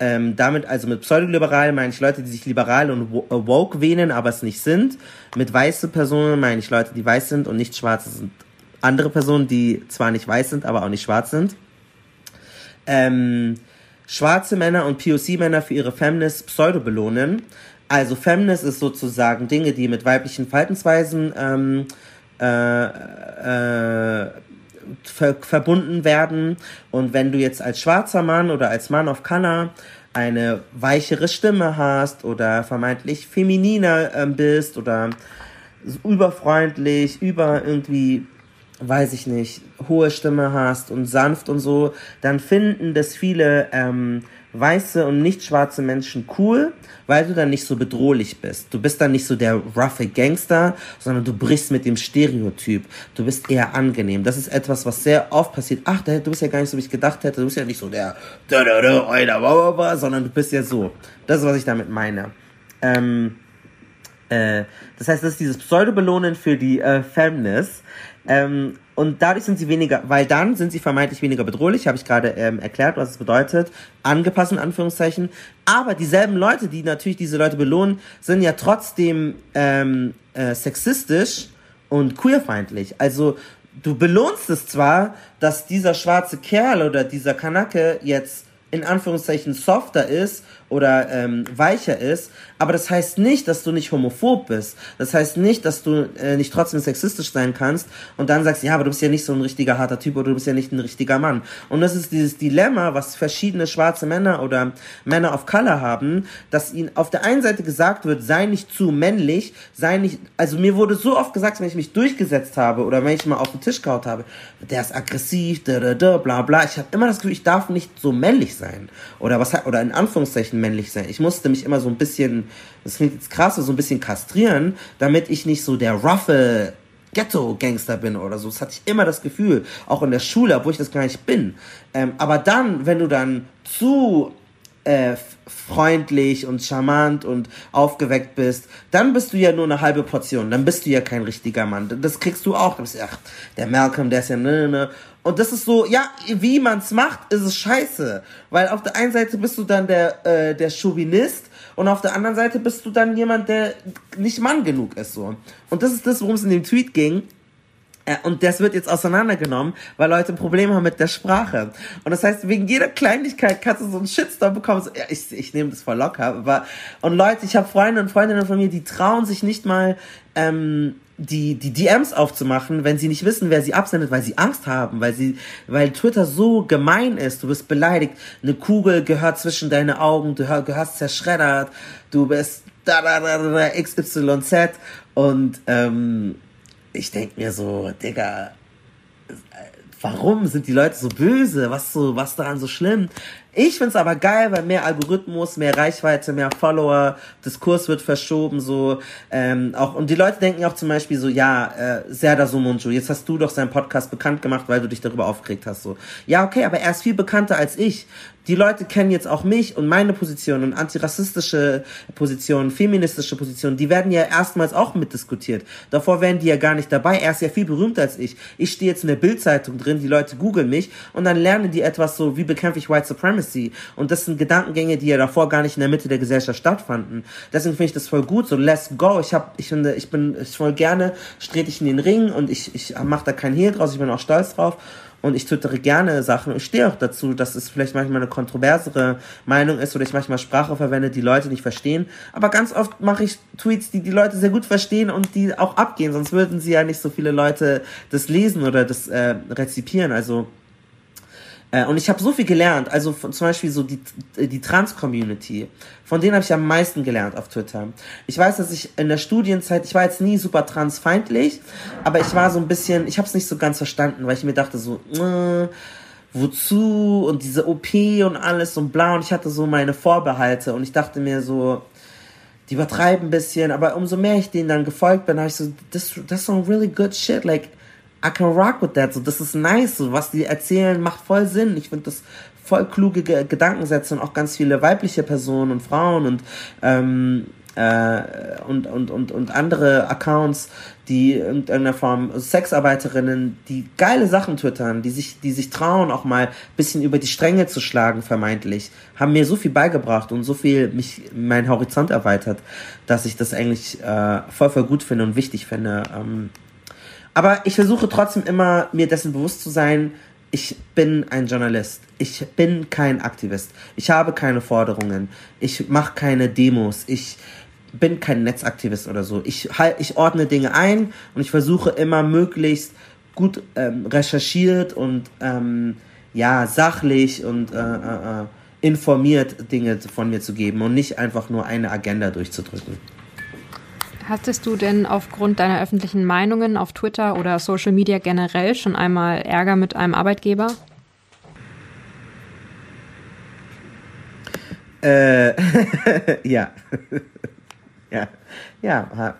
ähm, damit, also mit pseudoliberal meine ich Leute, die sich liberal und äh, woke wähnen, aber es nicht sind. Mit weiße Personen meine ich Leute, die weiß sind und nicht schwarz sind. Andere Personen, die zwar nicht weiß sind, aber auch nicht schwarz sind. Ähm, schwarze Männer und POC-Männer für ihre Feminist pseudo belohnen. Also Feminist ist sozusagen Dinge, die mit weiblichen Verhaltensweisen ähm, äh, äh, ver verbunden werden. Und wenn du jetzt als schwarzer Mann oder als Mann of Color eine weichere Stimme hast oder vermeintlich femininer äh, bist oder überfreundlich, über irgendwie, weiß ich nicht, hohe Stimme hast und sanft und so, dann finden das viele ähm, weiße und nicht schwarze Menschen cool, weil du dann nicht so bedrohlich bist. Du bist dann nicht so der roughe Gangster, sondern du brichst mit dem Stereotyp. Du bist eher angenehm. Das ist etwas, was sehr oft passiert. Ach, du bist ja gar nicht so, wie ich gedacht hätte. Du bist ja nicht so der, sondern du bist ja so. Das ist, was ich damit meine. Ähm, äh, das heißt, das ist dieses Pseudo-Belohnen für die äh, Feminist. Ähm, und dadurch sind sie weniger, weil dann sind sie vermeintlich weniger bedrohlich, habe ich gerade ähm, erklärt, was es bedeutet, angepasst in Anführungszeichen. Aber dieselben Leute, die natürlich diese Leute belohnen, sind ja trotzdem ähm, äh, sexistisch und queerfeindlich. Also du belohnst es zwar, dass dieser schwarze Kerl oder dieser Kanake jetzt in Anführungszeichen softer ist oder ähm, weicher ist, aber das heißt nicht, dass du nicht homophob bist. Das heißt nicht, dass du äh, nicht trotzdem sexistisch sein kannst und dann sagst, ja, aber du bist ja nicht so ein richtiger harter Typ oder du bist ja nicht ein richtiger Mann. Und das ist dieses Dilemma, was verschiedene schwarze Männer oder Männer of Color haben, dass ihnen auf der einen Seite gesagt wird, sei nicht zu männlich, sei nicht, also mir wurde so oft gesagt, wenn ich mich durchgesetzt habe oder wenn ich mal auf den Tisch gehaut habe, der ist aggressiv, da, da, da, bla, bla. Ich habe immer das Gefühl, ich darf nicht so männlich sein. Oder was, oder in Anführungszeichen männlich sein. Ich musste mich immer so ein bisschen, das klingt jetzt krass, so ein bisschen kastrieren, damit ich nicht so der roughe Ghetto-Gangster bin oder so. Das hatte ich immer das Gefühl, auch in der Schule, obwohl ich das gar nicht bin. Ähm, aber dann, wenn du dann zu äh, freundlich und charmant und aufgeweckt bist, dann bist du ja nur eine halbe Portion. Dann bist du ja kein richtiger Mann. Das kriegst du auch. Du bist, ach, der Malcolm, der ist ja ne, ne. ne. Und das ist so, ja, wie man's macht, ist es scheiße. Weil auf der einen Seite bist du dann der, äh, der Chauvinist und auf der anderen Seite bist du dann jemand, der nicht Mann genug ist, so. Und das ist das, worum es in dem Tweet ging. Äh, und das wird jetzt auseinandergenommen, weil Leute ein Problem haben mit der Sprache. Und das heißt, wegen jeder Kleinigkeit kannst du so einen Shitstorm bekommen. So, ja, ich, ich nehme das voll locker. Aber, und Leute, ich habe Freunde und Freundinnen von mir, die trauen sich nicht mal ähm, die, die DMs aufzumachen, wenn sie nicht wissen, wer sie absendet, weil sie Angst haben, weil sie, weil Twitter so gemein ist. Du bist beleidigt. Eine Kugel gehört zwischen deine Augen, du gehörst zerschreddert, du bist da, da, da, da, XYZ und ähm, ich denk mir so, Digga, warum sind die Leute so böse? Was so, was daran so schlimm? Ich find's aber geil, weil mehr Algorithmus, mehr Reichweite, mehr Follower, Diskurs wird verschoben, so, ähm, auch, und die Leute denken auch zum Beispiel so, ja, äh, Serda Sumunju, jetzt hast du doch seinen Podcast bekannt gemacht, weil du dich darüber aufgeregt hast, so. Ja, okay, aber er ist viel bekannter als ich die Leute kennen jetzt auch mich und meine Position und antirassistische Positionen, feministische Positionen, die werden ja erstmals auch mitdiskutiert. Davor wären die ja gar nicht dabei. Er ist ja viel berühmter als ich. Ich stehe jetzt in der Bildzeitung drin, die Leute googeln mich und dann lernen die etwas so, wie bekämpfe ich White Supremacy? Und das sind Gedankengänge, die ja davor gar nicht in der Mitte der Gesellschaft stattfanden. Deswegen finde ich das voll gut, so let's go. Ich habe, ich finde, ich bin, ich voll gerne, strete ich in den Ring und ich, ich mache da kein Hehl draus, ich bin auch stolz drauf und ich twittere gerne Sachen. Ich stehe auch dazu, dass es vielleicht manchmal eine kontroversere Meinung ist oder ich manchmal Sprache verwende, die Leute nicht verstehen. Aber ganz oft mache ich Tweets, die die Leute sehr gut verstehen und die auch abgehen, sonst würden sie ja nicht so viele Leute das lesen oder das äh, rezipieren. Also äh, und ich habe so viel gelernt, also von, zum Beispiel so die, die Trans-Community, von denen habe ich am meisten gelernt auf Twitter. Ich weiß, dass ich in der Studienzeit, ich war jetzt nie super transfeindlich, aber ich war so ein bisschen, ich habe es nicht so ganz verstanden, weil ich mir dachte so, äh, wozu? Und diese OP und alles und bla. Und ich hatte so meine Vorbehalte und ich dachte mir so, die übertreiben ein bisschen, aber umso mehr ich denen dann gefolgt bin, habe ich so, das, that's some really good shit, like, I can rock with that. So, das ist nice. So, was die erzählen, macht voll Sinn. Ich finde das voll kluge Ge Gedankensätze und auch ganz viele weibliche Personen und Frauen und ähm, äh, und, und, und, und andere Accounts, die in irgendeiner Form Sexarbeiterinnen, die geile Sachen twittern, die sich, die sich trauen, auch mal bisschen über die Stränge zu schlagen, vermeintlich, haben mir so viel beigebracht und so viel mich, mein Horizont erweitert, dass ich das eigentlich äh, voll, voll gut finde und wichtig finde. Ähm, aber ich versuche trotzdem immer, mir dessen bewusst zu sein, ich bin ein Journalist. Ich bin kein Aktivist. Ich habe keine Forderungen. Ich mache keine Demos. Ich bin kein Netzaktivist oder so. Ich, ich ordne Dinge ein und ich versuche immer möglichst gut ähm, recherchiert und ähm, ja sachlich und äh, äh, äh informiert Dinge von mir zu geben und nicht einfach nur eine Agenda durchzudrücken. Hattest du denn aufgrund deiner öffentlichen Meinungen auf Twitter oder Social Media generell schon einmal Ärger mit einem Arbeitgeber? Äh, ja. ja. Ja.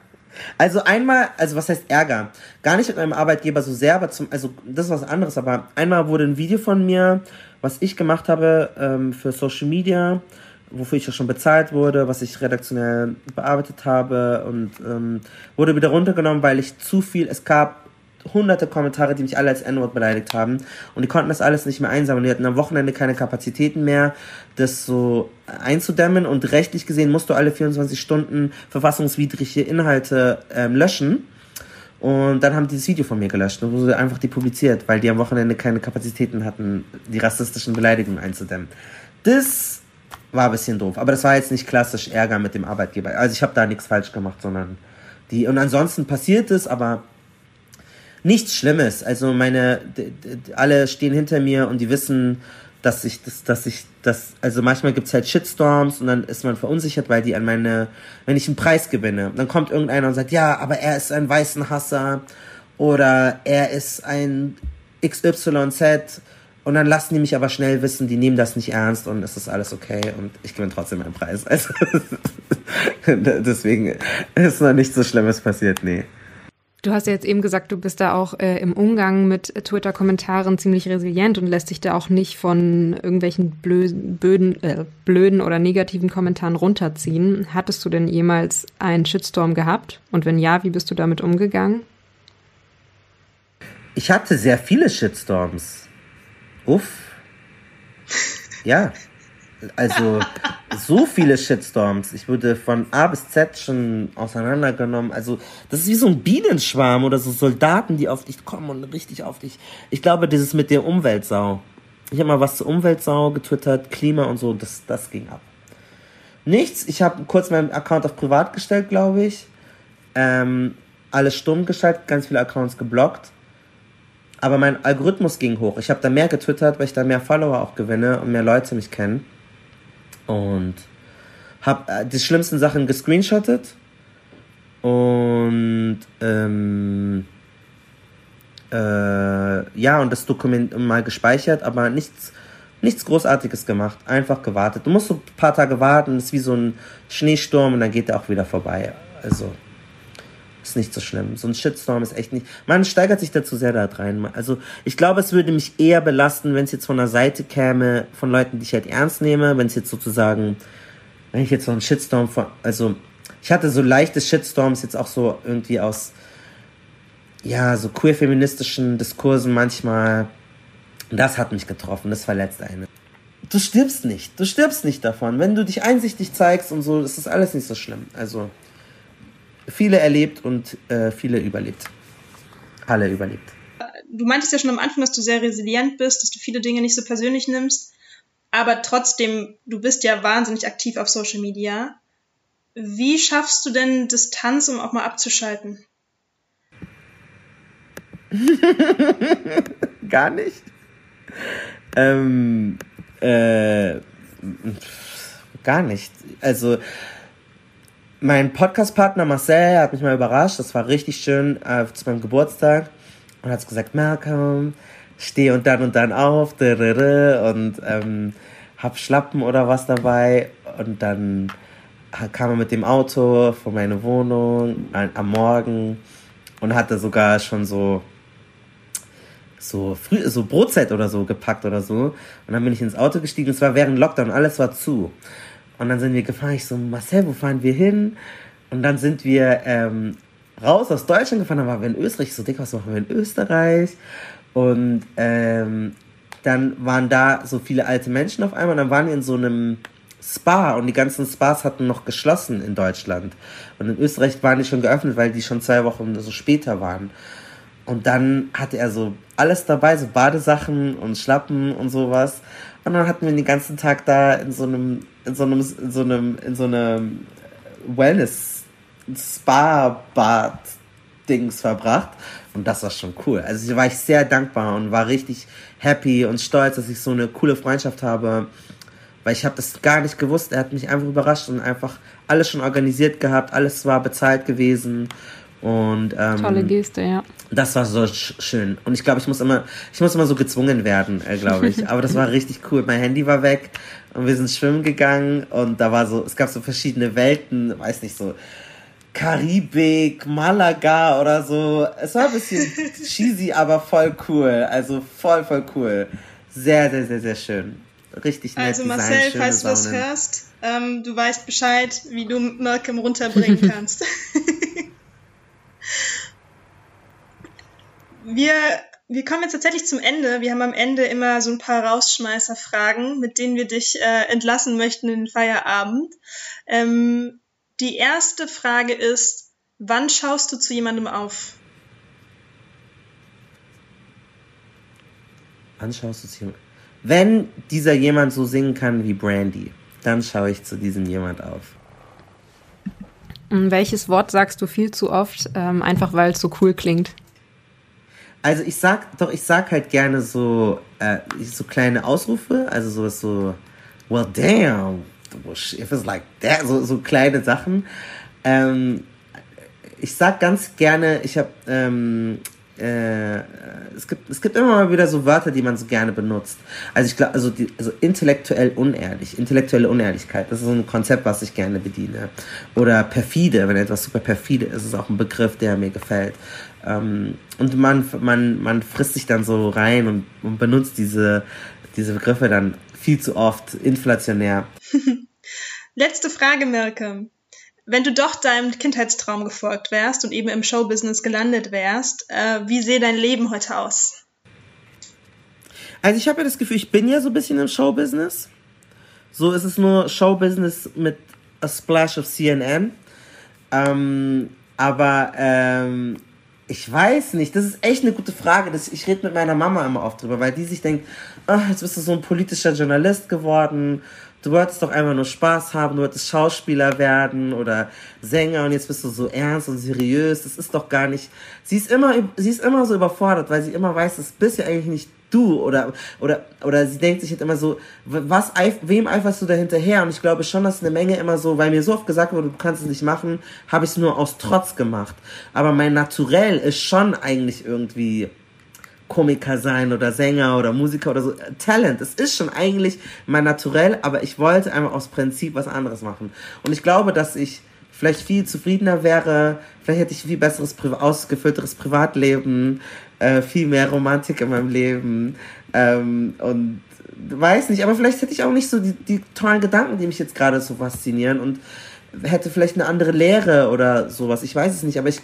Also einmal, also was heißt Ärger? Gar nicht mit meinem Arbeitgeber so sehr, aber zum, also das ist was anderes, aber einmal wurde ein Video von mir, was ich gemacht habe ähm, für Social Media, wofür ich auch schon bezahlt wurde, was ich redaktionell bearbeitet habe und ähm, wurde wieder runtergenommen, weil ich zu viel, es gab hunderte Kommentare, die mich alle als N-Wort beleidigt haben und die konnten das alles nicht mehr einsammeln. Die hatten am Wochenende keine Kapazitäten mehr, das so einzudämmen und rechtlich gesehen musst du alle 24 Stunden verfassungswidrige Inhalte ähm, löschen. Und dann haben die das Video von mir gelöscht und wurde einfach depubliziert, weil die am Wochenende keine Kapazitäten hatten, die rassistischen Beleidigungen einzudämmen. Das war ein bisschen doof. Aber das war jetzt nicht klassisch Ärger mit dem Arbeitgeber. Also ich habe da nichts falsch gemacht, sondern die. Und ansonsten passiert es, aber nichts Schlimmes. Also meine, alle stehen hinter mir und die wissen, dass ich, dass, dass ich, das, also manchmal gibt's halt Shitstorms und dann ist man verunsichert, weil die an meine, wenn ich einen Preis gewinne, dann kommt irgendeiner und sagt, ja, aber er ist ein weißen Hasser oder er ist ein XYZ und dann lassen die mich aber schnell wissen, die nehmen das nicht ernst und es ist alles okay und ich gewinne trotzdem meinen Preis. Also deswegen ist noch nichts so Schlimmes passiert, nee. Du hast ja jetzt eben gesagt, du bist da auch äh, im Umgang mit Twitter-Kommentaren ziemlich resilient und lässt dich da auch nicht von irgendwelchen blöden, blöden, äh, blöden oder negativen Kommentaren runterziehen. Hattest du denn jemals einen Shitstorm gehabt? Und wenn ja, wie bist du damit umgegangen? Ich hatte sehr viele Shitstorms. Uff. Ja. Also so viele Shitstorms. Ich wurde von A bis Z schon auseinandergenommen. Also das ist wie so ein Bienenschwarm oder so Soldaten, die auf dich kommen und richtig auf dich. Ich glaube, dieses mit der Umweltsau. Ich habe mal was zur Umweltsau getwittert, Klima und so, das, das ging ab. Nichts. Ich habe kurz meinen Account auf privat gestellt, glaube ich. Ähm, alles stumm geschaltet, ganz viele Accounts geblockt. Aber mein Algorithmus ging hoch. Ich habe da mehr getwittert, weil ich da mehr Follower auch gewinne und mehr Leute mich kennen und habe äh, die schlimmsten Sachen gescreenshottet und ähm, äh, ja und das Dokument mal gespeichert, aber nichts nichts Großartiges gemacht, einfach gewartet. Du musst so ein paar Tage warten, ist wie so ein Schneesturm und dann geht er auch wieder vorbei. Also ist nicht so schlimm. So ein Shitstorm ist echt nicht. Man steigert sich dazu sehr da rein. Also ich glaube, es würde mich eher belasten, wenn es jetzt von der Seite käme, von Leuten, die ich halt ernst nehme, wenn es jetzt sozusagen, wenn ich jetzt so einen Shitstorm von, also ich hatte so leichte Shitstorms jetzt auch so irgendwie aus, ja, so queer-feministischen Diskursen manchmal. Das hat mich getroffen, das verletzt einen. Du stirbst nicht, du stirbst nicht davon. Wenn du dich einsichtig zeigst und so, ist das alles nicht so schlimm. Also, viele erlebt und äh, viele überlebt. Alle überlebt. Du meintest ja schon am Anfang, dass du sehr resilient bist, dass du viele Dinge nicht so persönlich nimmst. Aber trotzdem, du bist ja wahnsinnig aktiv auf Social Media. Wie schaffst du denn Distanz, um auch mal abzuschalten? Gar nicht. Ähm, äh, gar nicht. Also mein Podcast-Partner Marcel hat mich mal überrascht. Das war richtig schön äh, zu meinem Geburtstag. Und hat gesagt, Malcolm, steh und dann und dann auf. Und ähm, hab Schlappen oder was dabei. Und dann kam er mit dem Auto von meiner Wohnung am Morgen und hatte sogar schon so so früh so Brotzeit oder so gepackt oder so und dann bin ich ins Auto gestiegen es war während Lockdown alles war zu und dann sind wir gefahren. Ich so, Marcel, wo fahren wir hin? Und dann sind wir ähm, raus aus Deutschland gefahren. Dann waren wir in Österreich. Ich so, Dick, was machen wir in Österreich? Und ähm, dann waren da so viele alte Menschen auf einmal. Und dann waren wir in so einem Spa und die ganzen Spas hatten noch geschlossen in Deutschland. Und in Österreich waren die schon geöffnet, weil die schon zwei Wochen so später waren. Und dann hatte er so alles dabei, so Badesachen und Schlappen und sowas. Und dann hatten wir den ganzen Tag da in so einem, in so einem, in so einem, in so einem Wellness-Spa-Bad-Dings verbracht. Und das war schon cool. Also da war ich sehr dankbar und war richtig happy und stolz, dass ich so eine coole Freundschaft habe. Weil ich habe das gar nicht gewusst. Er hat mich einfach überrascht und einfach alles schon organisiert gehabt. Alles war bezahlt gewesen. Und, ähm, Tolle Geste, ja. Das war so schön. Und ich glaube, ich muss immer, ich muss immer so gezwungen werden, äh, glaube ich. Aber das war richtig cool. Mein Handy war weg und wir sind schwimmen gegangen und da war so, es gab so verschiedene Welten, weiß nicht so. Karibik, Malaga oder so. Es war ein bisschen cheesy, aber voll cool. Also voll, voll cool. Sehr, sehr, sehr, sehr schön. Richtig nett. Also Marcel, Design, falls du das hörst, ähm, du weißt Bescheid, wie du Malcolm runterbringen kannst wir, wir kommen jetzt tatsächlich zum Ende. Wir haben am Ende immer so ein paar Rausschmeißerfragen, mit denen wir dich äh, entlassen möchten in den Feierabend. Ähm, die erste Frage ist, wann schaust du zu jemandem auf? Wann schaust du zu jemandem? Wenn dieser jemand so singen kann wie Brandy, dann schaue ich zu diesem jemand auf. Welches Wort sagst du viel zu oft, ähm, einfach weil es so cool klingt? Also ich sag, doch, ich sag halt gerne so, äh, so kleine Ausrufe, also sowas so, well damn, if it's like that, so, so kleine Sachen. Ähm, ich sag ganz gerne, ich habe ähm, äh, es gibt es gibt immer mal wieder so Wörter, die man so gerne benutzt. Also ich glaube, also, die, also intellektuell unehrlich, intellektuelle Unehrlichkeit, das ist so ein Konzept, was ich gerne bediene. Oder perfide, wenn etwas super perfide ist, ist auch ein Begriff, der mir gefällt. Ähm, und man man man frisst sich dann so rein und, und benutzt diese diese Begriffe dann viel zu oft inflationär. Letzte Frage, Mirke. Wenn du doch deinem Kindheitstraum gefolgt wärst und eben im Showbusiness gelandet wärst, äh, wie sähe dein Leben heute aus? Also ich habe ja das Gefühl, ich bin ja so ein bisschen im Showbusiness. So ist es nur Showbusiness mit a splash of CNN. Ähm, aber ähm, ich weiß nicht, das ist echt eine gute Frage. Das, ich rede mit meiner Mama immer oft drüber, weil die sich denkt, oh, jetzt bist du so ein politischer Journalist geworden du wolltest doch einfach nur Spaß haben, du wolltest Schauspieler werden oder Sänger und jetzt bist du so ernst und seriös. Das ist doch gar nicht. Sie ist immer, sie ist immer so überfordert, weil sie immer weiß, das bist ja eigentlich nicht du oder oder oder sie denkt sich halt immer so, was wem eiferst du da hinterher? Und ich glaube schon, dass eine Menge immer so, weil mir so oft gesagt wurde, du kannst es nicht machen, habe ich es nur aus Trotz gemacht. Aber mein Naturell ist schon eigentlich irgendwie Komiker sein oder Sänger oder Musiker oder so. Talent, es ist schon eigentlich mein Naturell, aber ich wollte einfach aus Prinzip was anderes machen. Und ich glaube, dass ich vielleicht viel zufriedener wäre, vielleicht hätte ich viel besseres, ausgefüllteres Privatleben, äh, viel mehr Romantik in meinem Leben ähm, und weiß nicht, aber vielleicht hätte ich auch nicht so die, die tollen Gedanken, die mich jetzt gerade so faszinieren und hätte vielleicht eine andere Lehre oder sowas. Ich weiß es nicht, aber ich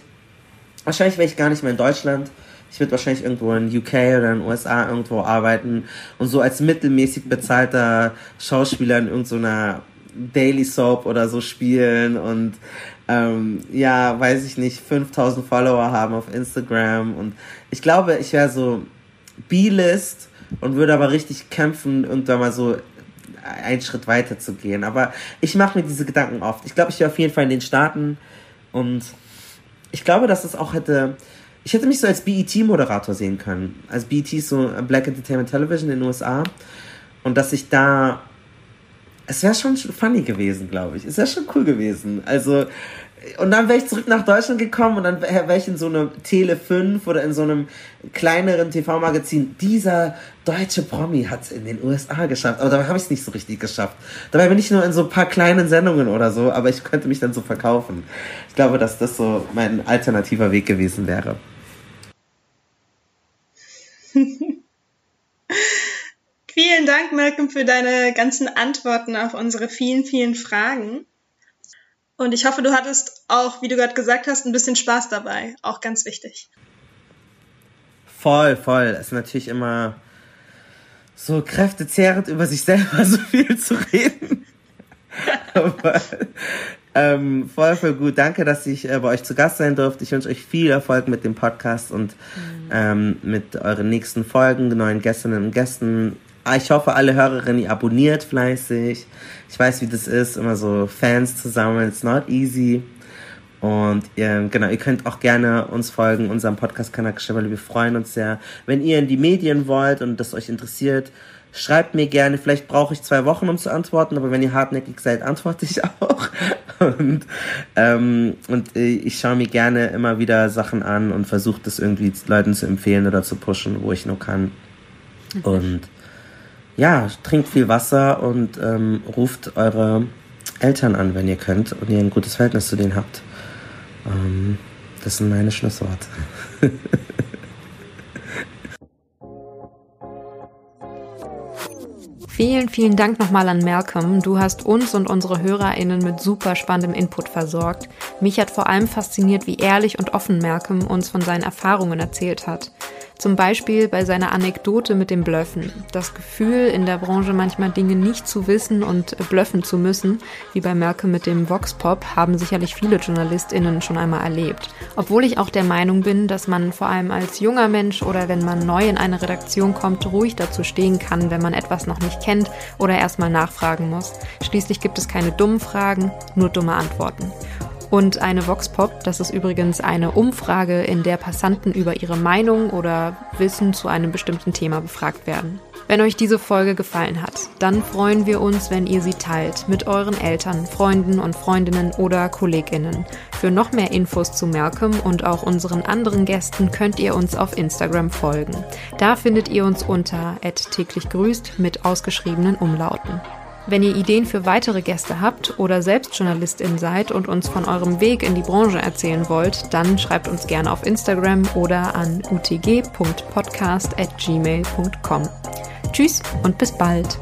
wahrscheinlich wäre ich gar nicht mehr in Deutschland ich würde wahrscheinlich irgendwo in UK oder in den USA irgendwo arbeiten und so als mittelmäßig bezahlter Schauspieler in irgendeiner Daily Soap oder so spielen und ähm, ja, weiß ich nicht, 5000 Follower haben auf Instagram und ich glaube, ich wäre so B-List und würde aber richtig kämpfen, irgendwann mal so einen Schritt weiter zu gehen. Aber ich mache mir diese Gedanken oft. Ich glaube, ich wäre auf jeden Fall in den Staaten und ich glaube, dass es auch hätte ich hätte mich so als BET-Moderator sehen können. Als BET ist so Black Entertainment Television in den USA. Und dass ich da. Es wäre schon funny gewesen, glaube ich. Es wäre schon cool gewesen. Also, und dann wäre ich zurück nach Deutschland gekommen und dann wäre ich in so einem Tele 5 oder in so einem kleineren TV-Magazin. Dieser deutsche Promi hat es in den USA geschafft. Aber da habe ich es nicht so richtig geschafft. Dabei bin ich nur in so ein paar kleinen Sendungen oder so, aber ich könnte mich dann so verkaufen. Ich glaube, dass das so mein alternativer Weg gewesen wäre. vielen Dank, Malcolm, für deine ganzen Antworten auf unsere vielen, vielen Fragen. Und ich hoffe, du hattest auch, wie du gerade gesagt hast, ein bisschen Spaß dabei. Auch ganz wichtig. Voll, voll. Es ist natürlich immer so kräftezehrend, über sich selber so viel zu reden. Aber ähm, voll, voll gut. Danke, dass ich äh, bei euch zu Gast sein durfte. Ich wünsche euch viel Erfolg mit dem Podcast und mhm. ähm, mit euren nächsten Folgen, den neuen Gästinnen und Gästen. Ah, ich hoffe, alle Hörerinnen, ihr abonniert fleißig. Ich weiß, wie das ist, immer so Fans zu sammeln. It's not easy. Und ihr, genau, ihr könnt auch gerne uns folgen, unserem Podcast-Kanal weil wir freuen uns sehr. Wenn ihr in die Medien wollt und das euch interessiert, schreibt mir gerne. Vielleicht brauche ich zwei Wochen, um zu antworten, aber wenn ihr hartnäckig seid, antworte ich auch. Und, ähm, und ich schaue mir gerne immer wieder Sachen an und versuche das irgendwie Leuten zu empfehlen oder zu pushen, wo ich nur kann. Und ja, trinkt viel Wasser und ähm, ruft eure Eltern an, wenn ihr könnt und ihr ein gutes Verhältnis zu denen habt. Ähm, das sind meine Schlussworte. Vielen, vielen Dank nochmal an Malcolm. Du hast uns und unsere HörerInnen mit super spannendem Input versorgt. Mich hat vor allem fasziniert, wie ehrlich und offen Malcolm uns von seinen Erfahrungen erzählt hat. Zum Beispiel bei seiner Anekdote mit dem Blöffen. Das Gefühl, in der Branche manchmal Dinge nicht zu wissen und blöffen zu müssen, wie bei Merkel mit dem Voxpop, haben sicherlich viele JournalistInnen schon einmal erlebt. Obwohl ich auch der Meinung bin, dass man vor allem als junger Mensch oder wenn man neu in eine Redaktion kommt, ruhig dazu stehen kann, wenn man etwas noch nicht kennt oder erstmal nachfragen muss. Schließlich gibt es keine dummen Fragen, nur dumme Antworten und eine Voxpop. Das ist übrigens eine Umfrage, in der Passanten über ihre Meinung oder Wissen zu einem bestimmten Thema befragt werden. Wenn euch diese Folge gefallen hat, dann freuen wir uns, wenn ihr sie teilt mit euren Eltern, Freunden und Freundinnen oder Kolleginnen. Für noch mehr Infos zu Malcolm und auch unseren anderen Gästen könnt ihr uns auf Instagram folgen. Da findet ihr uns unter täglich grüßt mit ausgeschriebenen Umlauten. Wenn ihr Ideen für weitere Gäste habt oder selbst Journalistin seid und uns von eurem Weg in die Branche erzählen wollt, dann schreibt uns gerne auf Instagram oder an utg.podcast@gmail.com. Tschüss und bis bald.